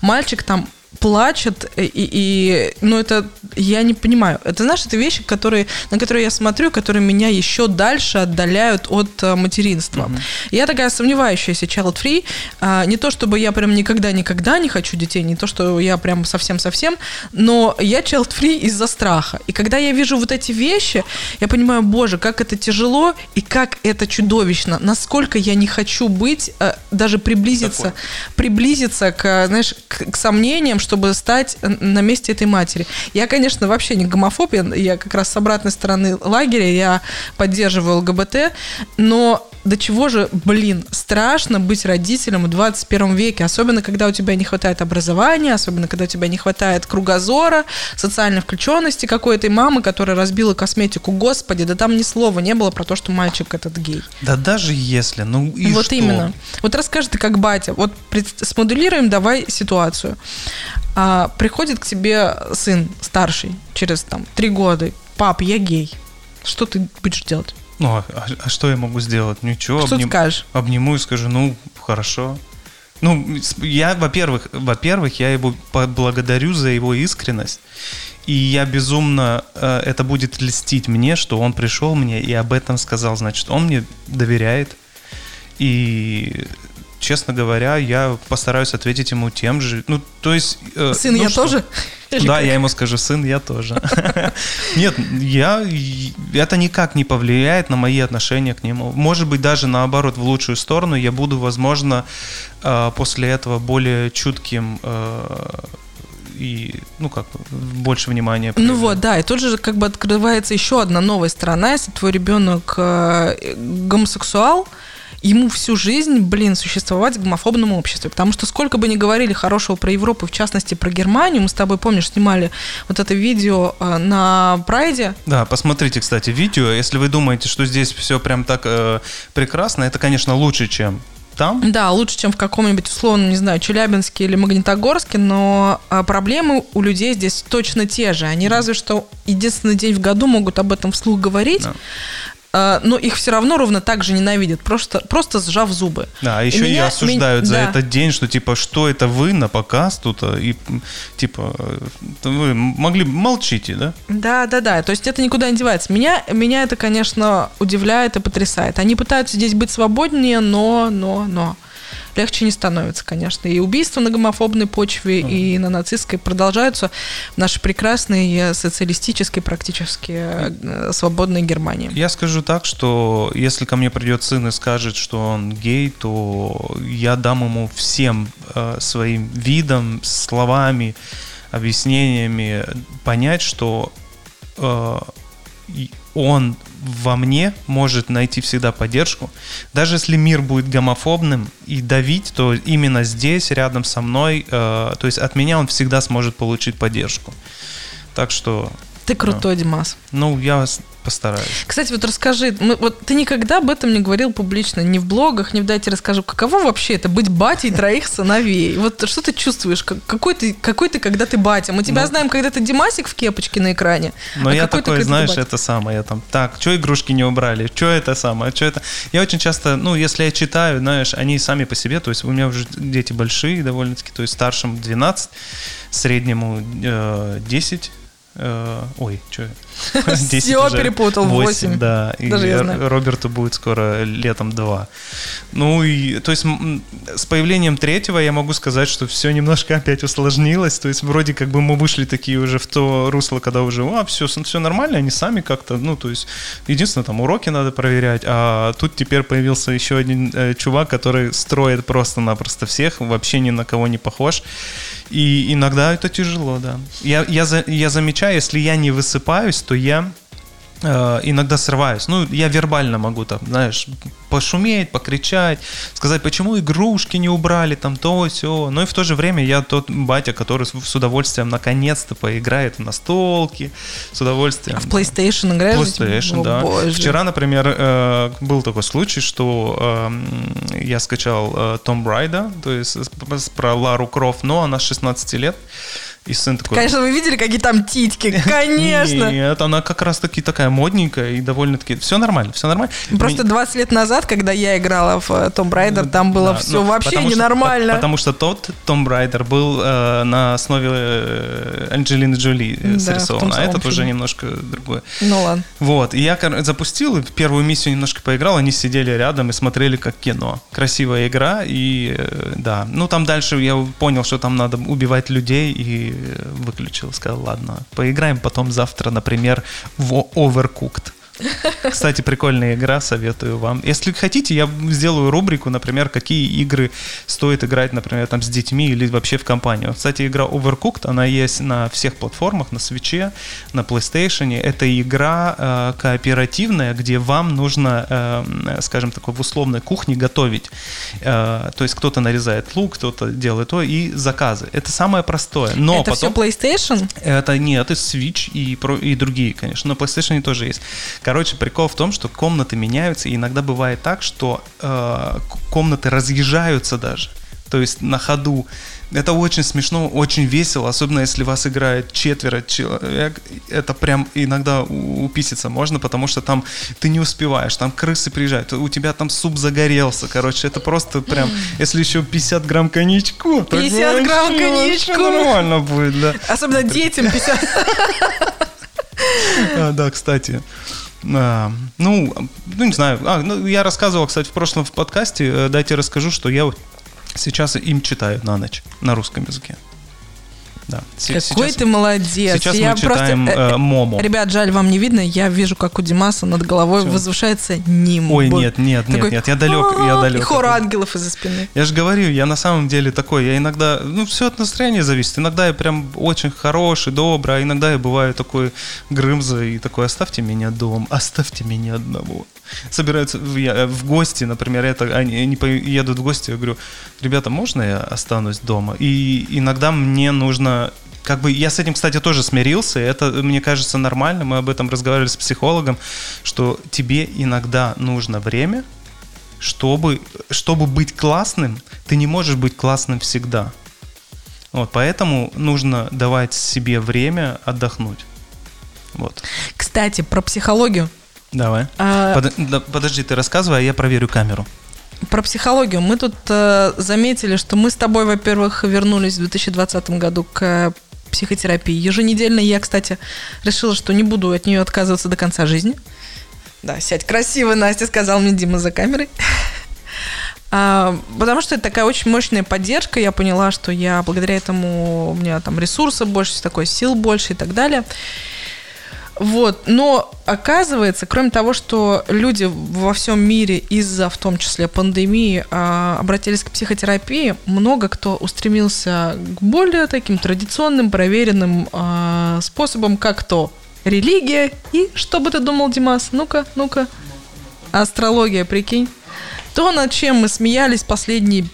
Мальчик там плачет, и, и, ну это я не понимаю. Это знаешь, это вещи, которые, на которые я смотрю, которые меня еще дальше отдаляют от э, материнства. Я такая сомневающаяся child free. А, не то чтобы я прям никогда-никогда не хочу детей, не то, что я прям совсем-совсем, но я child free из-за страха. И когда я вижу вот эти вещи, я понимаю, боже, как это тяжело и как это чудовищно, насколько я не хочу быть, э, даже приблизиться, Такой. приблизиться к, знаешь, к, к сомнениям, чтобы стать на месте этой матери. Я, конечно, вообще не гомофоб, я, я как раз с обратной стороны лагеря, я поддерживаю ЛГБТ, но до чего же, блин, страшно быть родителем в 21 веке, особенно когда у тебя не хватает образования, особенно когда у тебя не хватает кругозора, социальной включенности какой-то, и мамы, которая разбила косметику, господи, да там ни слова не было про то, что мальчик этот гей. Да даже если, ну и вот что? именно. Вот расскажи ты как батя. Вот смоделируем давай ситуацию. А, приходит к тебе сын старший через там три года. Пап, я гей. Что ты будешь делать? Ну, а, а что я могу сделать? Ничего, Что ты скажешь? обниму и скажу, ну, хорошо. Ну, я, во-первых, во-первых, я его поблагодарю за его искренность. И я безумно, э, это будет льстить мне, что он пришел мне и об этом сказал. Значит, он мне доверяет. И, честно говоря, я постараюсь ответить ему тем же. Ну, то есть... э, Сын, ну я что? тоже? Или Да, как? я ему скажу, сын, я тоже. Нет, я, это никак не повлияет на мои отношения к нему. Может быть, даже наоборот, в лучшую сторону. Я буду, возможно, э, после этого более чутким э, и, ну как, больше внимания. Ну проявлять. вот, да, и тут же как бы открывается еще одна новая сторона, если твой ребенок э, гомосексуал, ему всю жизнь, блин, существовать в гомофобном обществе. Потому что сколько бы ни говорили хорошего про Европу, в частности про Германию, мы с тобой, помнишь, снимали вот это видео э, на Прайде, Да, посмотрите, кстати, видео. Если вы думаете, что здесь все прям так э, прекрасно, это, конечно, лучше, чем там. Да, лучше, чем в каком-нибудь условном, не знаю, Челябинске или Магнитогорске, но а, проблемы у людей здесь точно те же. Они разве что единственный день в году могут об этом вслух говорить, Да. А, но их все равно ровно так же ненавидят, просто, просто сжав зубы. Да, а И еще и меня- осуждают ми- за да. этот день, что типа, что это вы на показ тут, а, и типа, вы могли молчите, да? Да, да, да. То есть это никуда не девается. Меня, меня это, конечно, удивляет и потрясает. Они пытаются здесь быть свободнее, но, но, но. Легче не становится, конечно. И убийства на гомофобной почве, и на нацистской продолжаются в нашей прекрасной э, социалистической, практически э, свободной Германии. Я скажу так, что если ко мне придет сын и скажет, что он гей, то я дам ему всем э, своим видом, словами, объяснениями понять, что э, он во мне может найти всегда поддержку. Даже если мир будет гомофобным и давить, то именно здесь, рядом со мной, э, то есть от меня он всегда сможет получить поддержку. Так что... Ты крутой, Димас. Ну, я постараюсь. Кстати, вот расскажи, мы, вот ты никогда об этом не говорил публично, ни в блогах, ни в дайте расскажу. Каково вообще это быть батей троих сыновей? Вот что ты чувствуешь? Какой ты, какой ты, когда ты батя? Мы тебя ну, знаем, когда ты Димасик в кепочке на экране. Но а я такой, ты, знаешь, это самое, я там, так, что игрушки не убрали? Что это самое? Что это? Я очень часто, ну, если я читаю, знаешь, они сами по себе, то есть у меня уже дети большие довольно-таки, то есть старшему 12, среднему э, 10, Э, ой, что? Все перепутал, 8. 8 да. Даже и. Роберту будет скоро летом 2. Ну и, то есть, с появлением третьего я могу сказать, что все немножко опять усложнилось. То есть, вроде как бы мы вышли такие уже в то русло, когда уже, а, все, все нормально, они сами как-то, ну, то есть, единственное, там уроки надо проверять, а тут теперь появился еще один э, чувак, который строит просто-напросто всех, вообще ни на кого не похож. И иногда это тяжело, да. Я, я, я замечаю, если я не высыпаюсь, то я иногда срываюсь. Ну, я вербально могу там, знаешь, пошуметь, покричать, сказать, почему игрушки не убрали, там то, все. Но и в то же время я тот батя, который с удовольствием наконец-то поиграет в настолки, с удовольствием. А в PlayStation играешь? PlayStation, О, да. Боже. Вчера, например, э, был такой случай, что эм, я скачал э, Tomb Raider, то есть про Лару Крофт, но она 16 лет. И сын такой... Конечно, вы видели, какие там титьки? Конечно! Нет, она как раз-таки такая модненькая и довольно-таки... Все нормально, все нормально. Просто 20 лет назад, когда я играла в Tomb Raider, там было да, все ну, вообще ненормально. Что, потому что тот Tomb Raider был э, на основе э, Анджелины Джоли э, да, срисован, а этот фильме. уже немножко другой. Ну ладно. Вот, и я запустил, первую миссию немножко поиграл, они сидели рядом и смотрели как кино. Красивая игра, и э, да. Ну, там дальше я понял, что там надо убивать людей и выключил, сказал, ладно, поиграем потом завтра, например, в Overcooked. Кстати, прикольная игра, советую вам. Если хотите, я сделаю рубрику, например, какие игры стоит играть, например, там с детьми или вообще в компанию. Кстати, игра Overcooked, она есть на всех платформах, на Switch, на PlayStation. Это игра э, кооперативная, где вам нужно, э, скажем так, в условной кухне готовить. Э, то есть кто-то нарезает лук, кто-то делает то, и заказы. Это самое простое. Но это потом... все PlayStation? Это нет, это Switch и, и другие, конечно. На PlayStation тоже есть. Короче, прикол в том, что комнаты меняются, и иногда бывает так, что э, комнаты разъезжаются даже. То есть на ходу. Это очень смешно, очень весело, особенно если вас играет четверо человек. Это прям иногда уписиться можно, потому что там ты не успеваешь, там крысы приезжают, у тебя там суп загорелся. Короче, это просто прям, если еще 50 грамм коньячку, 50 грамм коньячку. нормально будет, да. Особенно детям 50. А, да, кстати. А, ну, ну, не знаю. А, ну, я рассказывал, кстати, в прошлом в подкасте. Э, дайте расскажу, что я сейчас им читаю на ночь на русском языке. Да. Какой сейчас, ты молодец. Сейчас я мы читаем просто, э, э, Момо. Ребят, жаль, вам не видно. Я вижу, как у Димаса над головой Все. возвышается нимб. Ой, нет, нет, нет, нет, я далек, я далек. И хор ангелов из-за спины. Я же говорю, я на самом деле такой, я иногда, ну, все от настроения зависит. Иногда я прям очень хороший, добрый, а иногда я бываю такой грымза и такой, оставьте меня дом, оставьте меня одного собираются в, я, в гости, например, это, они, они едут в гости, я говорю, ребята, можно я останусь дома? И иногда мне нужно как бы я с этим, кстати, тоже смирился, это, мне кажется, нормально, мы об этом разговаривали с психологом, что тебе иногда нужно время, чтобы, чтобы быть классным, ты не можешь быть классным всегда. Вот, поэтому нужно давать себе время отдохнуть. Вот. Кстати, про психологию. Давай. А... Под, да, подожди, ты рассказывай, а я проверю камеру. Про психологию. Мы тут э, заметили, что мы с тобой, во-первых, вернулись в 2020 году к психотерапии. Еженедельно я, кстати, решила, что не буду от нее отказываться до конца жизни. Да, сядь красиво, Настя сказал мне Дима за камерой. А, потому что это такая очень мощная поддержка. Я поняла, что я благодаря этому у меня там ресурсов больше, такой сил больше и так далее. Вот, но оказывается, кроме того, что люди во всем мире из-за, в том числе, пандемии, а, обратились к психотерапии, много кто устремился к более таким традиционным, проверенным а, способам, как то религия и, что бы ты думал, Димас? Ну-ка, ну-ка. Астрология, прикинь. То, над чем мы смеялись последние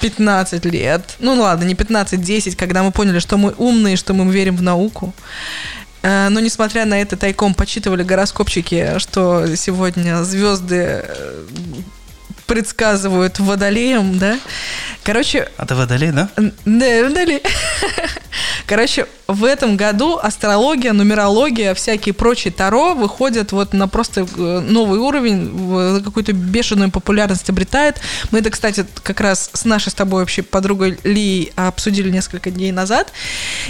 15 лет. Ну ладно, не 15, 10, когда мы поняли, что мы умные, что мы верим в науку. Э, но несмотря на это, тайком почитывали гороскопчики, что сегодня звезды э, предсказывают водолеем, да? Короче... А ты водолей, да? Да, водолей. Короче, в этом году астрология, нумерология, всякие прочие таро выходят вот на просто э, новый уровень, какую-то бешеную популярность обретает. Мы это, кстати, как раз с нашей с тобой вообще подругой Ли обсудили несколько дней назад.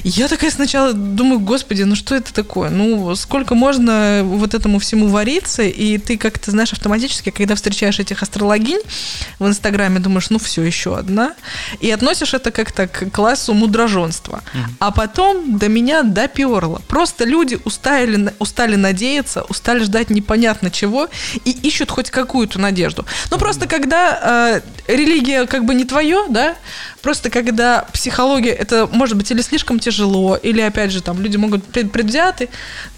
Я такая сначала думаю, господи, ну что это такое? Ну, сколько можно вот этому всему вариться? И ты как-то, знаешь, автоматически, когда встречаешь этих астрологинь в Инстаграме, думаешь, ну все, еще одна. И относишь это как-то к классу мудроженства. Mm-hmm. А потом до меня доперло. Просто люди устали, устали надеяться, устали ждать непонятно чего и ищут хоть какую-то надежду. Ну, просто когда э, религия как бы не твое, да, просто когда психология, это может быть или слишком тяжело, или, опять же, там люди могут быть предвзяты,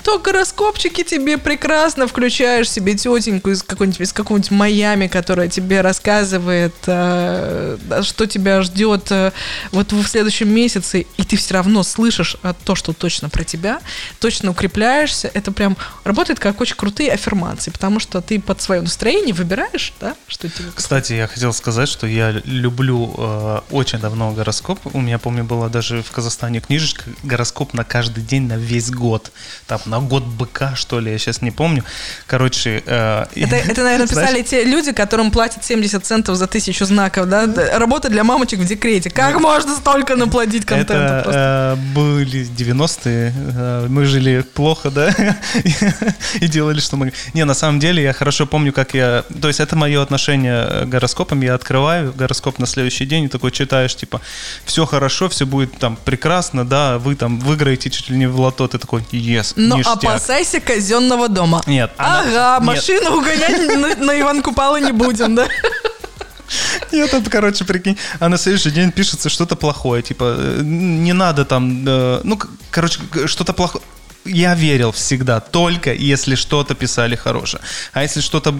то гороскопчики тебе прекрасно включаешь себе тетеньку из какой-нибудь из какого-нибудь Майами, которая тебе рассказывает, э, что тебя ждет э, вот в следующем месяце, и ты все равно слышишь э, то, что точно про тебя, точно укрепляешься. Это прям работает как очень крутые аффирмации, потому что ты под свое настроение выбираешь, да, что тебе. Кстати, я хотел сказать, что я люблю э, очень давно гороскоп. У меня, помню, была даже в Казахстане книжечка гороскоп на каждый день на весь год. Там на год быка, что ли, я сейчас не помню. Короче... Э, это, это, наверное, писали те люди, которым платят 70 центов за тысячу знаков, да? Работа для мамочек в декрете. Как можно столько наплодить контента? Это э, были 90-е. Э, мы жили плохо, да? И делали, что мы... Не, на самом деле, я хорошо помню, как я... То есть это мое отношение к гороскопам. Я открываю гороскоп на следующий день и такой читаешь, типа, все хорошо, все будет там прекрасно, да, вы там выиграете чуть ли не в лото. Ты такой, yes, Но ништяк. опасайся казенного дома. Нет. Ага, она... машину Нет. угонять на Иван Купала не будем, да? Нет, это, короче, прикинь, а на следующий день пишется что-то плохое, типа, э, не надо там, э, ну, короче, что-то плохое я верил всегда, только если что-то писали хорошее. А если что-то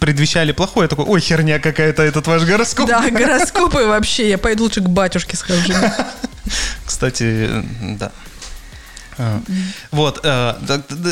предвещали плохое, я такой, ой, херня какая-то этот ваш гороскоп. Да, гороскопы вообще, я пойду лучше к батюшке схожу. Кстати, да. А. Вот, э,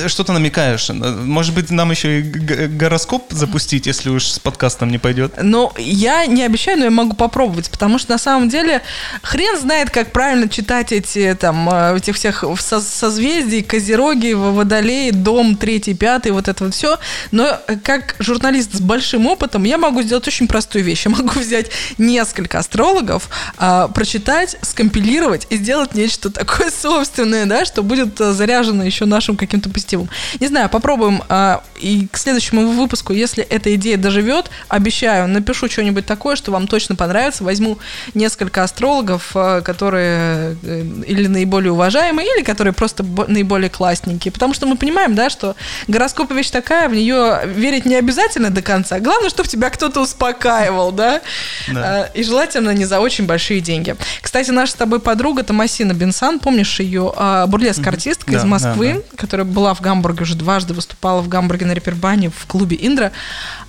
что ты намекаешь? Может быть, нам еще и гороскоп запустить, если уж с подкастом не пойдет? Ну, я не обещаю, но я могу попробовать, потому что на самом деле хрен знает, как правильно читать эти там э, этих всех созвездий, козероги, водолеи, дом, третий, пятый, вот это вот все. Но как журналист с большим опытом я могу сделать очень простую вещь. Я могу взять несколько астрологов, а, прочитать, скомпилировать и сделать нечто такое собственное, да, чтобы будет э, заряжена еще нашим каким-то позитивом. Не знаю, попробуем. А, и к следующему выпуску, если эта идея доживет, обещаю, напишу что-нибудь такое, что вам точно понравится. Возьму несколько астрологов, э, которые э, или наиболее уважаемые, или которые просто наиболее классненькие. Потому что мы понимаем, да, что гороскоп вещь такая, в нее верить не обязательно до конца. Главное, чтобы тебя кто-то успокаивал, да? да. И желательно не за очень большие деньги. Кстати, наша с тобой подруга Томасина Бенсан, помнишь ее, а, бурлеск артистка из Москвы, которая была в Гамбурге, уже дважды выступала в Гамбурге на репербане в клубе Индра.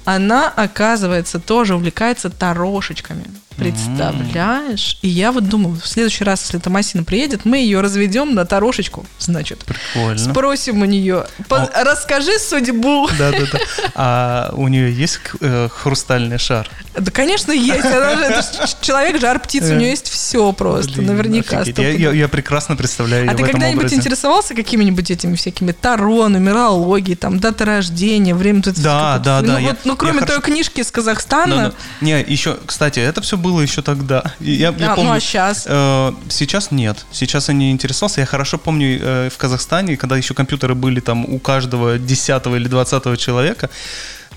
Она, оказывается, тоже увлекается тарошечками. Представляешь? И я вот думаю, в следующий раз, если Томасина приедет, мы ее разведем на тарошечку, значит. Прикольно. Спросим у нее, а... расскажи судьбу. Да, да, да. А у нее есть э, хрустальный шар? Да, конечно, есть. Она же, это человек жар птица, у нее есть все просто, Блин, наверняка. Я, я, я прекрасно представляю А ты когда-нибудь интересовался какими-нибудь этими всякими таро, нумерологией, там, дата рождения, время... Да, да, ну, да. Вот, я, ну, кроме той хочу... книжки из Казахстана... Но, но, не, еще, кстати, это все было еще тогда. Я, я а, помню, ну а сейчас? Э, сейчас нет. Сейчас я не интересовался. Я хорошо помню э, в Казахстане, когда еще компьютеры были там у каждого десятого или двадцатого человека,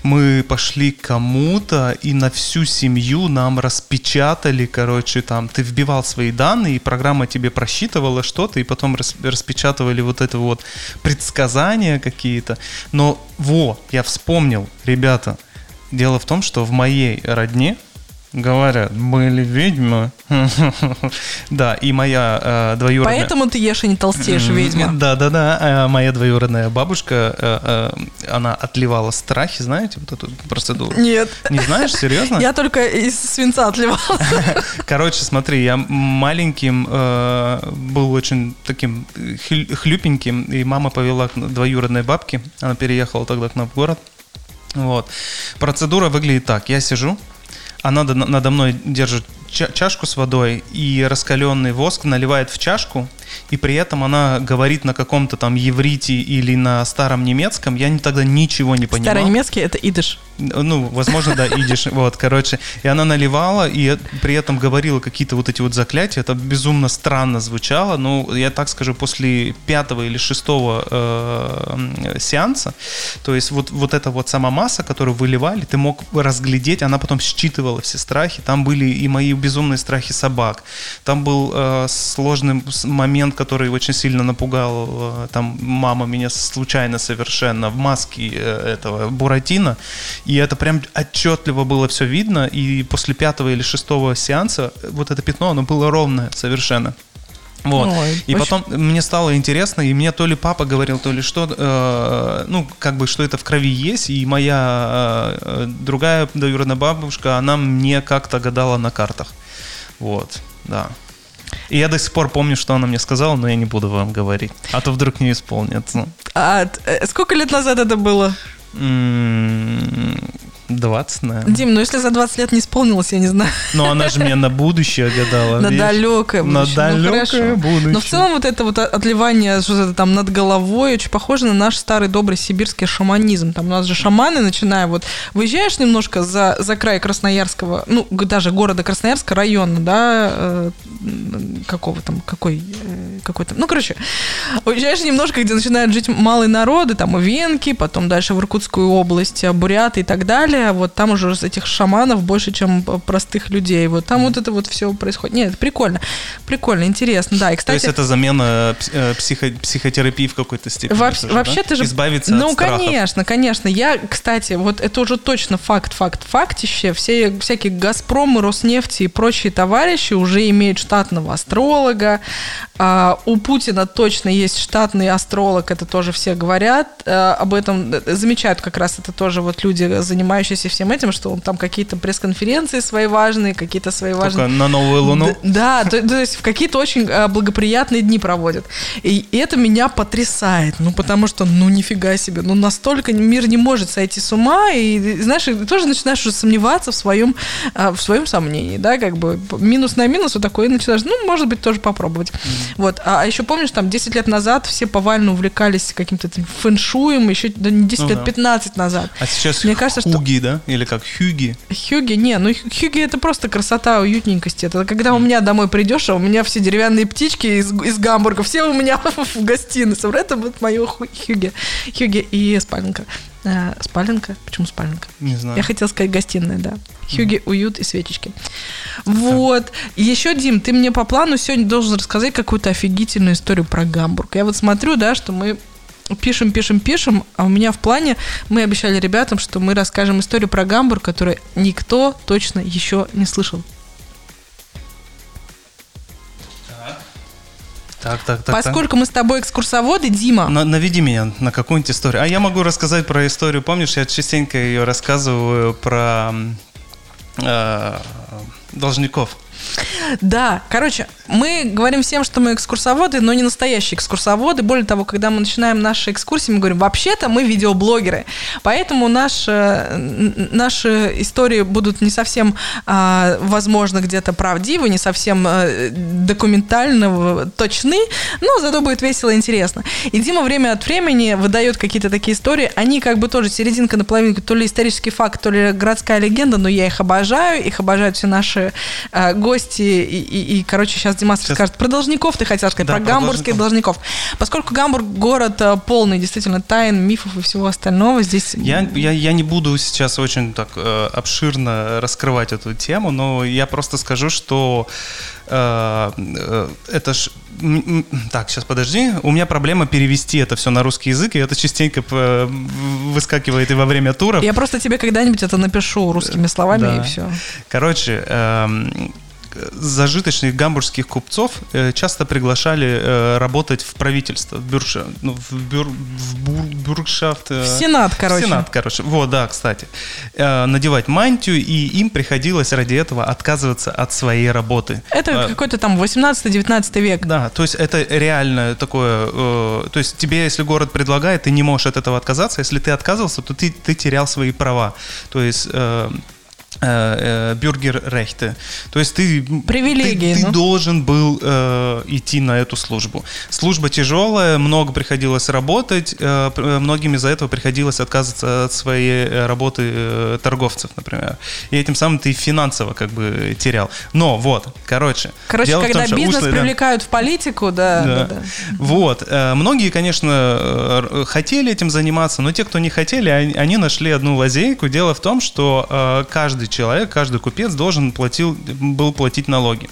мы пошли к кому-то и на всю семью нам распечатали, короче, там, ты вбивал свои данные, и программа тебе просчитывала что-то, и потом распечатывали вот это вот предсказания какие-то. Но, во, я вспомнил, ребята, дело в том, что в моей родне говорят, были ведьмы. Да, и моя э, двоюродная... Поэтому ты ешь и не толстеешь, ведьма. Да, да, да. Моя двоюродная бабушка, э, э, она отливала страхи, знаете, вот эту процедуру? Нет. Не знаешь, серьезно? Я только из свинца отливала. Короче, смотри, я маленьким был очень таким хлюпеньким, и мама повела к двоюродной бабке. Она переехала тогда к нам в город. Вот. Процедура выглядит так. Я сижу, она надо мной держит чашку с водой и раскаленный воск наливает в чашку, и при этом она говорит на каком-то там еврите или на старом немецком, я тогда ничего не понимал. Старый немецкий — это идыш. Ну, возможно, да, идиш, вот, короче. И она наливала, и при этом говорила какие-то вот эти вот заклятия, это безумно странно звучало, ну, я так скажу, после пятого или шестого э, сеанса, то есть вот, вот эта вот сама масса, которую выливали, ты мог разглядеть, она потом считывала все страхи, там были и мои безумные страхи собак, там был э, сложный момент, который очень сильно напугал, э, там мама меня случайно совершенно в маске э, этого Буратино, и это прям отчетливо было все видно, и после пятого или шестого сеанса вот это пятно, оно было ровное совершенно. Вот. Ой, и очень... потом мне стало интересно, и мне то ли папа говорил, то ли что, э, ну, как бы, что это в крови есть, и моя э, другая двоюродная бабушка, она мне как-то гадала на картах. Вот, да. И я до сих пор помню, что она мне сказала, но я не буду вам говорить. А то вдруг не исполнится. А э, сколько лет назад это было? 20, наверное. Дим, ну если за 20 лет не исполнилось, я не знаю. Но она же мне на будущее гадала. На далекое будущее. На далекое ну, будущее. Но в целом вот это вот отливание что-то там над головой очень похоже на наш старый добрый сибирский шаманизм. Там у нас же шаманы, начиная вот... Выезжаешь немножко за, за край Красноярского, ну, даже города Красноярска, района, да, э, какого там, какой, э, какой там, ну, короче, уезжаешь немножко, где начинают жить малые народы, там венки, потом дальше в Иркутскую область, буряты и так далее, далее, вот там уже этих шаманов больше, чем простых людей. Вот там вот это вот все происходит. Нет, прикольно. Прикольно, интересно, да. И, кстати, То есть это замена э, психо психотерапии в какой-то степени? Во тоже, вообще да? ты же... Избавиться ну, от страхов. конечно, конечно. Я, кстати, вот это уже точно факт, факт, фактище. Все всякие Газпромы, Роснефти и прочие товарищи уже имеют штатного астролога. А, у Путина точно есть штатный астролог, это тоже все говорят. А, об этом э, замечают как раз это тоже вот люди, занимающиеся занимающийся всем этим, что он там какие-то пресс-конференции свои важные, какие-то свои Только важные... на новую луну? Да, то, то есть в какие-то очень а, благоприятные дни проводят. И это меня потрясает, ну потому что, ну нифига себе, ну настолько мир не может сойти с ума, и знаешь, ты тоже начинаешь уже сомневаться в своем, а, в своем сомнении, да, как бы минус на минус вот такой, и начинаешь, ну, может быть, тоже попробовать. Mm. Вот, а, а еще помнишь, там 10 лет назад все повально увлекались каким-то фэншуем, еще да, не 10 ну, лет, да. 15 назад. А сейчас Мне кажется, что Да? Или как Хьюги? Хьюги, не, ну Хьюги это просто красота, уютненькость. Это когда у меня домой придешь, а у меня все деревянные птички из, из Гамбурга, все у меня в гостиной. Это вот мое Хьюги. Хьюги и спаленка. А, спаленка? Почему спаленка? Не знаю. Я хотела сказать гостиная, да. Хьюги, уют и свечечки. Вот. Еще, Дим, ты мне по плану сегодня должен рассказать какую-то офигительную историю про Гамбург. Я вот смотрю, да, что мы пишем, пишем, пишем, а у меня в плане мы обещали ребятам, что мы расскажем историю про Гамбург, которую никто точно еще не слышал. Так, так, так. Поскольку так. мы с тобой экскурсоводы, Дима. На, наведи меня на какую-нибудь историю. А я могу рассказать про историю. Помнишь, я частенько ее рассказываю про э, должников. Да, короче, мы говорим всем, что мы экскурсоводы, но не настоящие экскурсоводы. Более того, когда мы начинаем наши экскурсии, мы говорим, вообще-то мы видеоблогеры. Поэтому наши, наши истории будут не совсем, а, возможно, где-то правдивы, не совсем а, документально точны, но зато будет весело и интересно. И Дима время от времени выдает какие-то такие истории. Они как бы тоже серединка на половинку, то ли исторический факт, то ли городская легенда, но я их обожаю, их обожают все наши а, гости, и, и, и короче, сейчас Димас сейчас... расскажет про должников, ты хотел сказать, да, про, про гамбургских должников. должников. Поскольку Гамбург город э, полный действительно тайн, мифов и всего остального, здесь... Я, я, я не буду сейчас очень так э, обширно раскрывать эту тему, но я просто скажу, что э, э, это ж так, сейчас подожди. У меня проблема перевести это все на русский язык, и это частенько выскакивает и во время туров. Я просто тебе когда-нибудь это напишу русскими словами, да. и все. Короче, эм, зажиточных гамбургских купцов э, часто приглашали э, работать в правительство, в, бюрша, ну, в, бюр, в бур, бюршафт. Э, в Сенат, короче. В Сенат, короче. Вот, да, кстати. Надевать мантию, и им приходилось ради этого отказываться от своей работы. Это а, какой-то там 18-19 век. Да, то есть это реально такое... То есть тебе, если город предлагает, ты не можешь от этого отказаться. Если ты отказывался, то ты, ты терял свои права. То есть Э, э, бюргеррехте. То есть ты, Привилегии, ты, ну? ты должен был э, идти на эту службу. Служба тяжелая, много приходилось работать, э, э многим из-за этого приходилось отказываться от своей работы э, торговцев, например. И этим самым ты финансово как бы терял. Но вот, короче. Короче, когда том, бизнес ушлый, привлекают да, в политику, да. да. да, да. Вот. Э, многие, конечно, хотели этим заниматься, но те, кто не хотели, они, они нашли одну лазейку. Дело в том, что э, каждый каждый человек, каждый купец должен платил, был платить налоги.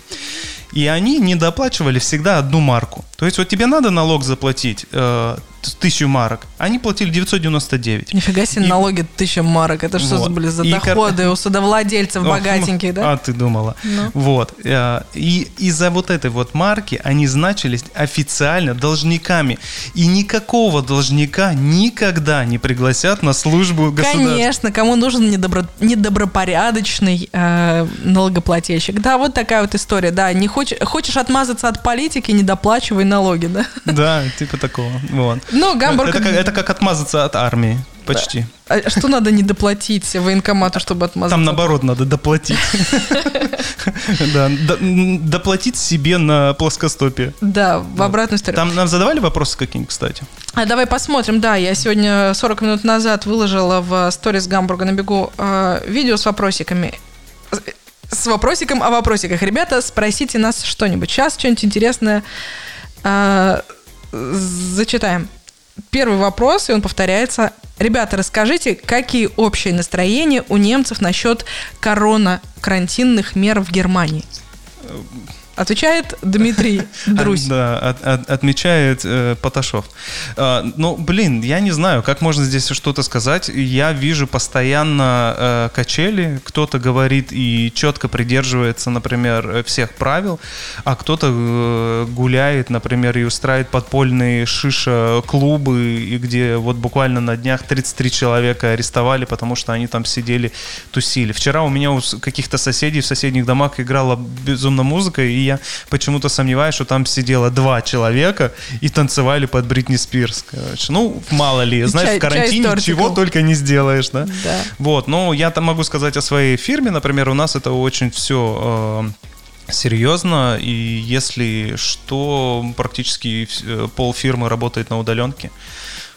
И они не доплачивали всегда одну марку. То есть вот тебе надо налог заплатить э, тысячу марок, они платили 999. Нифига себе, и... налоги тысяча марок, это что вот. были за и доходы кор... у судовладельцев Ох, богатеньких, да? А, ты думала. Ну. Вот. Э, и из-за вот этой вот марки они значились официально должниками. И никакого должника никогда не пригласят на службу государства. Конечно, кому нужен недобро... недобропорядочный э, налогоплательщик. Да, вот такая вот история, да, не хочешь, хочешь отмазаться от политики, не доплачивай налоги, да? Да, типа такого. Вот. Ну, Гамбург... Это, как, это как отмазаться от армии. Почти. А что надо не доплатить военкомату, чтобы отмазаться? Там наоборот надо доплатить. Да, доплатить себе на плоскостопие. Да, в обратную сторону. Там нам задавали вопросы какие-нибудь, кстати? А давай посмотрим. Да, я сегодня 40 минут назад выложила в сторис Гамбурга на бегу э, видео с вопросиками с вопросиком о вопросиках. Ребята, спросите нас что-нибудь. Сейчас что-нибудь интересное э, зачитаем. Первый вопрос, и он повторяется. Ребята, расскажите, какие общие настроения у немцев насчет корона-карантинных мер в Германии? Отвечает Дмитрий Друзь. Да, от, от, отмечает э, Поташов. Э, ну, блин, я не знаю, как можно здесь что-то сказать. Я вижу постоянно э, качели. Кто-то говорит и четко придерживается, например, всех правил, а кто-то э, гуляет, например, и устраивает подпольные шиша-клубы, и где вот буквально на днях 33 человека арестовали, потому что они там сидели, тусили. Вчера у меня у каких-то соседей в соседних домах играла безумно музыка, и я почему-то сомневаюсь, что там сидело два человека и танцевали под Бритни Спирс, короче. Ну, мало ли, знаешь, чай, в карантине чего только не сделаешь, да? Да. Вот, но я там могу сказать о своей фирме, например, у нас это очень все э, серьезно, и если что, практически э, пол фирмы работает на удаленке.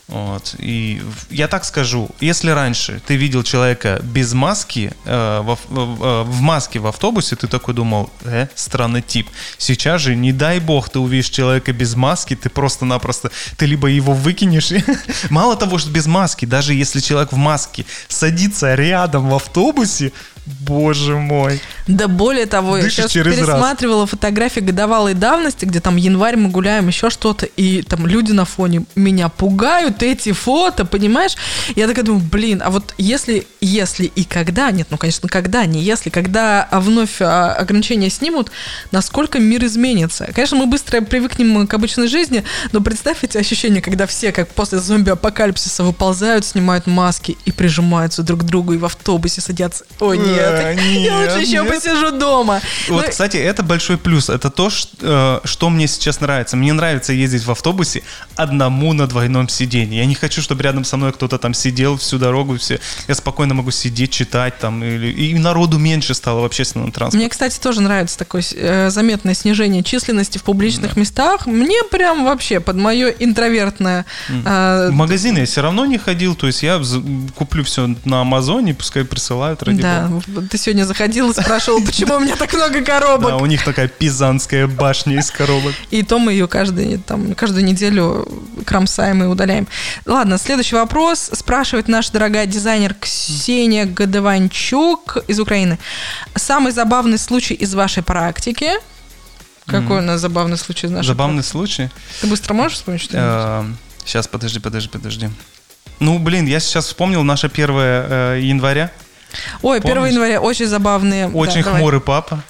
Вот. И я так скажу, если раньше ты видел человека без маски, э, в, в, э, в маске в автобусе, ты такой думал, э, странный тип. Сейчас же, не дай бог, ты увидишь человека без маски, ты просто-напросто, ты либо его выкинешь, мало того, что без маски, даже если человек в маске садится рядом в автобусе, Боже мой. Да более того, Дышишь я сейчас пересматривала раз. фотографии годовалой давности, где там январь мы гуляем, еще что-то, и там люди на фоне меня пугают, эти фото, понимаешь? Я такая думаю, блин, а вот если, если и когда, нет, ну, конечно, когда, не если, когда вновь а, ограничения снимут, насколько мир изменится. Конечно, мы быстро привыкнем к обычной жизни, но представь эти ощущения, когда все, как после зомби-апокалипсиса, выползают, снимают маски и прижимаются друг к другу, и в автобусе садятся. Ой, нет нет. нет я лучше еще посижу дома. Вот, ну, кстати, это большой плюс. Это то, что, э, что мне сейчас нравится. Мне нравится ездить в автобусе одному на двойном сиденье. Я не хочу, чтобы рядом со мной кто-то там сидел всю дорогу. Все. Я спокойно могу сидеть, читать там. Или... И народу меньше стало в общественном транспорте. Мне, кстати, тоже нравится такое э, заметное снижение численности в публичных да. местах. Мне прям вообще под мое интровертное... Э, в магазины я все равно не ходил. То есть я куплю все на Амазоне, пускай присылают ради Да, Ты сегодня заходил и спрашивал, почему у меня так много коробок. Да, у них такая пизанская башня из коробок. И то мы ее каждый, там, каждую неделю кромсаем и удаляем. Ладно, следующий вопрос. Спрашивает наша дорогая дизайнер Ксения Годованчук из Украины. Самый забавный случай из вашей практики? Какой у нас забавный случай из нашей Забавный случай. Ты быстро можешь вспомнить что-нибудь? Сейчас, подожди, подожди, подожди. Ну, блин, я сейчас вспомнил наше 1 э, января. Ой, 1 помнишь? января очень забавные. Очень Да, давай. хмурый папа.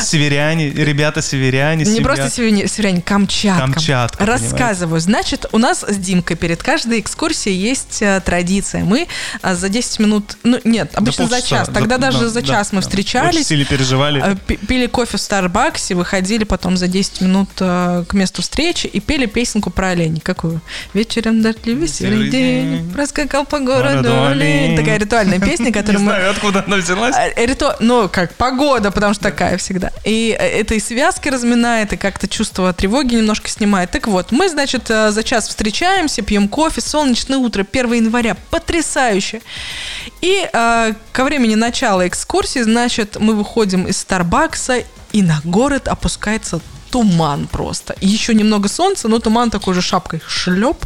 Северяне, ребята северяне. Не семья. просто северяне, северяне, Камчатка. Камчатка, Рассказываю. Значит, у нас с Димкой перед каждой экскурсией есть э, традиция. Мы а, за 10 минут, ну нет, обычно за полчаса, час. за- Тогда даже да, за да, час мы да. встречались. Очень сильно переживали. э, пи- Пили кофе в Старбаксе, выходили потом за 10 минут э, к месту встречи и пели песенку про оленей. Какую? Вечером дождливый серый день, проскакал по городу олень. Такая ритуальная песня, которую мы знаю, откуда она взялась. а, риту- Ну, как погода, потому что такая всегда. И э, это и связки разминает, и как-то чувство тревоги немножко снимает. Так вот, мы, значит, э, за час встречаемся, пьем кофе, солнечное утро, 1 января, потрясающе. И э, ко времени начала экскурсии, значит, мы выходим из Старбакса, и на город опускается туман просто. И Еще немного солнца, но туман такой же шапкой шлеп.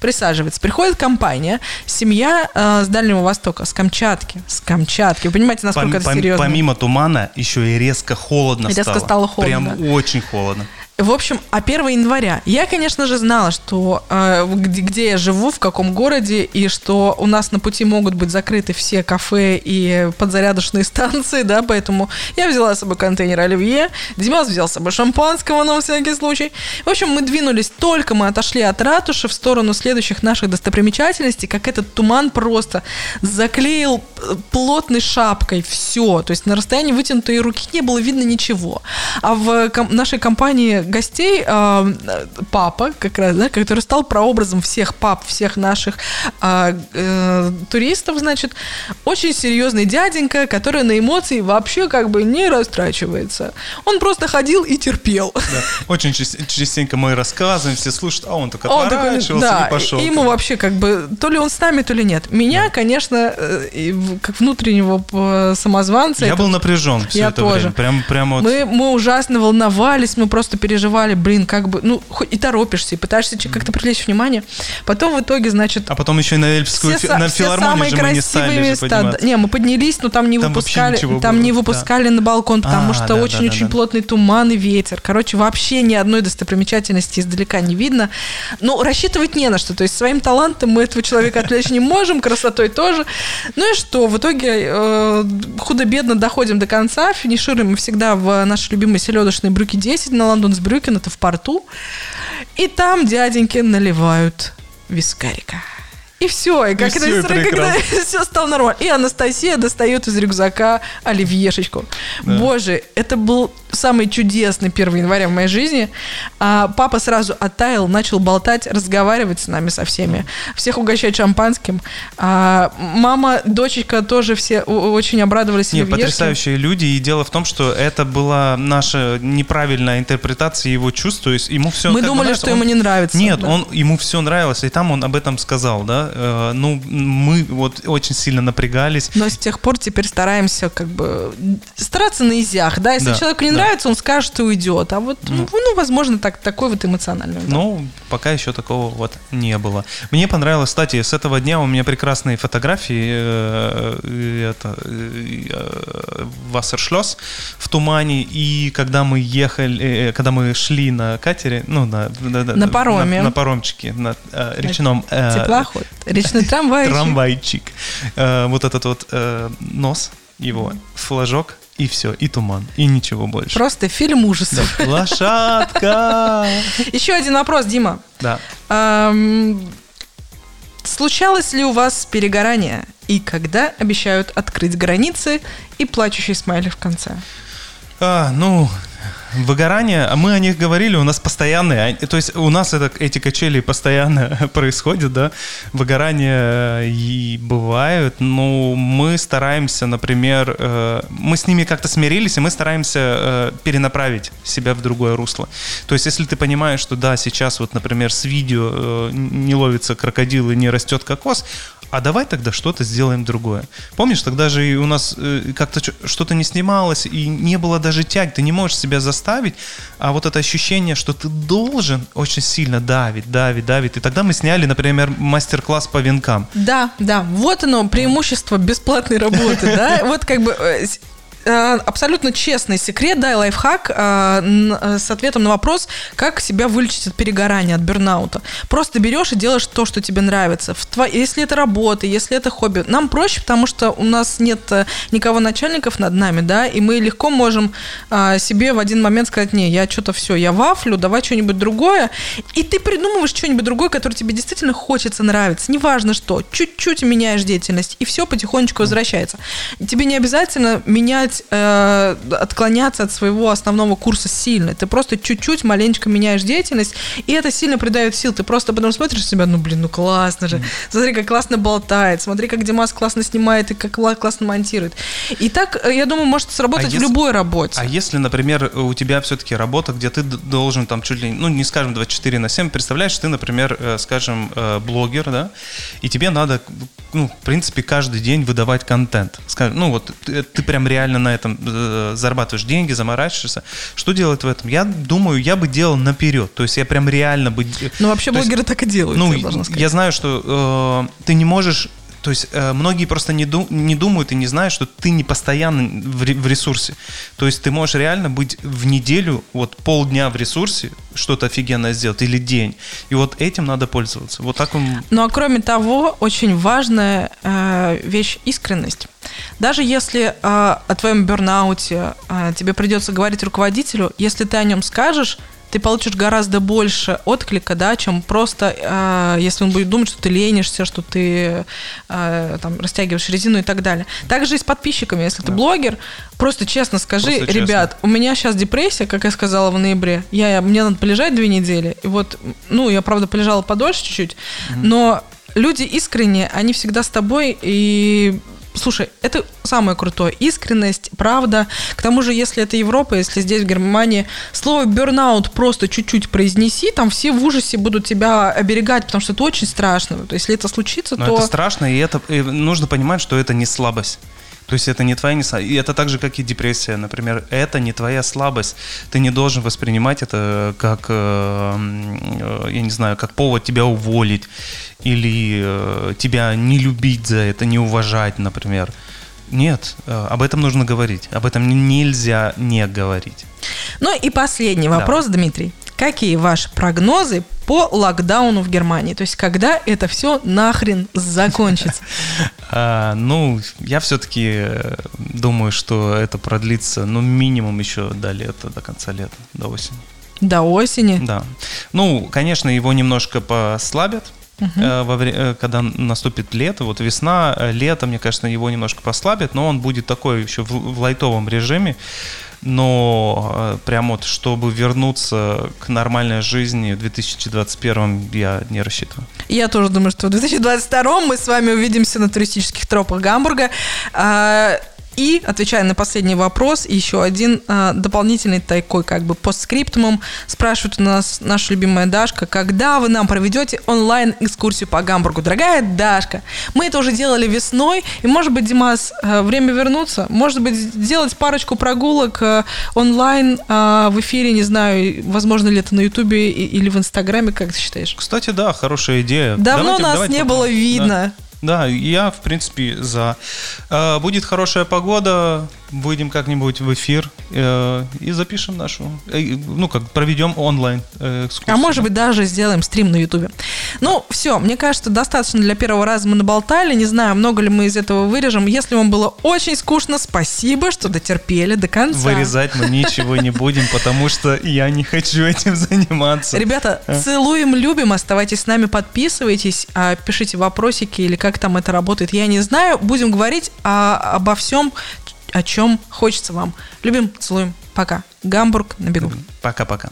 Присаживается. Приходит компания, семья э, с Дальнего Востока, с Камчатки. С Камчатки. Вы понимаете, насколько Пом- это серьезно? Помимо тумана, еще и резко холодно Резко стало. стало холодно. Прям очень холодно. В общем, а 1 января я, конечно же, знала, что э, где, где я живу, в каком городе, и что у нас на пути могут быть закрыты все кафе и подзарядочные станции, да, поэтому я взяла с собой контейнер оливье, Димас взял с собой шампанского на всякий случай. В общем, мы двинулись, только мы отошли от ратуши в сторону следующих наших достопримечательностей, как этот туман просто заклеил э, плотной шапкой все, то есть на расстоянии вытянутой руки не было видно ничего. А в ком- нашей компании гостей э, папа, как раз, да, который стал прообразом всех пап, всех наших э, э, туристов, значит, очень серьезный дяденька, который на эмоции вообще как бы не растрачивается. Он просто ходил и терпел. Да. Очень част- частенько мы рассказываем, все слушают, а он только Он такой, отворачивался да, и пошел. и ему вообще как бы то ли он с нами, то ли нет. Меня, конечно, э, как внутреннего самозванца. Я это- был напряжен все Я это тоже. время. Прям, прям вот. Мы, мы ужасно волновались, мы просто переживали, блин, как бы, ну, хоть и торопишься, и пытаешься как-то привлечь внимание. Потом в итоге, значит, А потом еще и на Эльпскую, все, фи- на все филармонию самые же мы не стали же места. подниматься. Не, мы поднялись, но там не Там выпускали, там было, не да. выпускали на балкон, потому А, что да, да, очень-очень да, да. плотный туман и ветер. Короче, вообще ни одной достопримечательности издалека не видно. Ну, рассчитывать не на что. То есть своим талантом мы этого человека отвлечь не можем, красотой тоже. Ну и что? В итоге э, худо-бедно доходим до конца, финишируем мы всегда в нашей любимой селедочной брюки 10 на Лондонсбрюкен, это в порту. И там дяденьки наливают вискарика. И все, и как и это когда прекрасно. все стало нормально. И Анастасия достает из рюкзака оливьешечку. Да. Боже, это был самый чудесный 1 января в моей жизни. А папа сразу оттаял, начал болтать, разговаривать с нами со всеми, всех угощать шампанским. А мама, дочечка тоже все очень обрадовались оливьешке. потрясающие люди. И дело в том, что это была наша неправильная интерпретация его чувств. То есть ему все. Мы думали, что ему не нравится. Нет, да. он ему все нравилось, и там он об этом сказал, да. Э, ну, мы вот очень сильно напрягались. Но с тех пор теперь стараемся как бы стараться на изях, да. Если Да, человеку не да. Нравится, он скажет и уйдет. А вот, ну, ну, возможно, так, такой вот эмоциональный. да. Ну, пока еще такого вот не было. Мне понравилось, кстати, с этого дня у меня прекрасные фотографии. э, э, Это э, Вассершлёс в тумане. И когда мы ехали, э, когда мы шли на катере, ну, на, на, На пароме. на, на паромчике, на э, речном э, Теплоход. Речной трамвай. трамвайчик. Э, Вот этот вот э, нос его, флажок, и все, и туман, и ничего больше. Просто фильм ужасов. Да. Лошадка! Еще один вопрос, Дима. Да. Ам, Случалось ли у вас перегорание? И когда обещают открыть границы и плачущий смайлик в конце? А, ну, выгорание, а мы о них говорили, у нас постоянные, а, то есть у нас это, эти качели постоянно происходят, да, выгорания и бывают, но мы стараемся, например, э, мы с ними как-то смирились, и мы стараемся э, перенаправить себя в другое русло. То есть если ты понимаешь, что да, сейчас вот, например, с видео э, не ловится крокодил и не растет кокос, а давай тогда что-то сделаем другое. Помнишь, тогда же и у нас э, как-то что-то не снималось, и не было даже тяг, ты не можешь себя заставить, а вот это ощущение, что ты должен, очень сильно давит, давит, давит. И тогда мы сняли, например, мастер-класс по венкам. Да, да, вот оно, преимущество бесплатной работы, да, вот как бы Э, абсолютно честный секрет, да, и лайфхак э, э, с ответом на вопрос, как себя вылечить от перегорания, от бернаута. Просто берешь и делаешь то, что тебе нравится. В тво... Если это работа, если это хобби. Нам проще, потому что у нас нет никого начальников над нами, да, и мы легко можем себе в один момент сказать, не, я что-то все, я вафлю, давай что-нибудь другое. И ты придумываешь что-нибудь другое, которое тебе действительно хочется нравиться. Неважно что, чуть-чуть меняешь деятельность, и все потихонечку возвращается. Тебе не обязательно менять начинать э, отклоняться от своего основного курса сильно. Ты просто чуть-чуть маленечко меняешь деятельность, и это сильно придает сил. Ты просто потом смотришь на себя, ну блин, ну классно же. Смотри, как классно болтает, смотри, как Димас классно снимает и как классно монтирует. И так, э, я думаю, может сработать а в если, любой работе. А если, например, у тебя все-таки работа, где ты должен там чуть ли, ну не скажем 24 на 7, представляешь, ты, например, э, скажем, э, блогер, да, и тебе надо, ну, в принципе, каждый день выдавать контент. Скажем, ну вот ты, ты прям реально на этом э, зарабатываешь деньги, заморачиваешься. Что делать в этом? Я думаю, я бы делал наперед. То есть я прям реально бы... Ну, вообще блогеры есть, так и делают, ну, я, я знаю, что э, ты не можешь то есть э, многие просто не, ду- не думают и не знают, что ты не постоянно в, в ресурсе. То есть ты можешь реально быть в неделю, вот полдня в ресурсе, что-то офигенное сделать, или день. И вот этим надо пользоваться. Вот так он... Ну а кроме того, очень важная э, вещь искренность. Даже если э, о твоем бернауте э, тебе придется говорить руководителю, если ты о нем скажешь, ты получишь гораздо больше отклика, да, чем просто, э, если он будет думать, что ты ленишься, что ты э, там растягиваешь резину и так далее. Также и с подписчиками, если да. ты блогер, просто честно скажи, просто ребят, честно. у меня сейчас депрессия, как я сказала в ноябре, я, мне надо полежать две недели, и вот, ну, я, правда, полежала подольше чуть-чуть, mm-hmm. но люди искренние, они всегда с тобой, и Слушай, это самое крутое. Искренность, правда. К тому же, если это Европа, если здесь, в Германии, слово бернаут просто чуть-чуть произнеси, там все в ужасе будут тебя оберегать, потому что это очень страшно. То есть, если это случится, Но то... это страшно, и это и нужно понимать, что это не слабость. То есть это не твоя не. И это так же, как и депрессия, например. Это не твоя слабость. Ты не должен воспринимать это как, э, э, я не знаю, как повод тебя уволить или э, тебя не любить за это, не уважать, например. Нет, об этом нужно говорить. Об этом нельзя не говорить. Ну и последний вопрос, да. Дмитрий. Какие ваши прогнозы по локдауну в Германии? То есть, когда это все нахрен закончится? А, ну, я все-таки э, думаю, что это продлится, ну, минимум еще до лета, до конца лета, до осени. До осени? Да. Ну, конечно, его немножко послабят, Uh-huh. во время, когда наступит лето, вот весна, э, лето, мне кажется, его немножко послабит, но он будет такой еще в, в лайтовом режиме но э, прям вот, чтобы вернуться к нормальной жизни в 2021 я не рассчитываю. Я тоже думаю, что в 2022 мы с вами увидимся на туристических тропах Гамбурга. И, отвечая на последний вопрос, еще один э, дополнительный такой как бы постскриптумом спрашивает у нас наша любимая Дашка, когда вы нам проведете онлайн-экскурсию по Гамбургу? Дорогая Дашка, мы это уже делали весной, и, может быть, Димас, э, время вернуться, может быть, сделать парочку прогулок э, онлайн э, в эфире, не знаю, возможно ли это на Ютубе или в Инстаграме, как ты считаешь? Кстати, да, хорошая идея. Давно давайте, нас давайте не было видно. Да. Да, я, в принципе, за. Э, будет хорошая погода, выйдем как-нибудь в эфир э, и запишем нашу, э, ну как, проведем онлайн э, экскурсию. А может быть даже сделаем стрим на ютубе. Ну, все, мне кажется, достаточно для первого раза мы наболтали, не знаю, много ли мы из этого вырежем. Если вам было очень скучно, спасибо, что дотерпели до конца. Вырезать мы ничего не будем, потому что я не хочу этим заниматься. Ребята, а? целуем, любим, оставайтесь с нами, подписывайтесь, а, пишите вопросики или как там это работает, я не знаю. Будем говорить обо всем, о чем хочется вам. Любим, целуем. Пока. Гамбург на бегу. Пока-пока.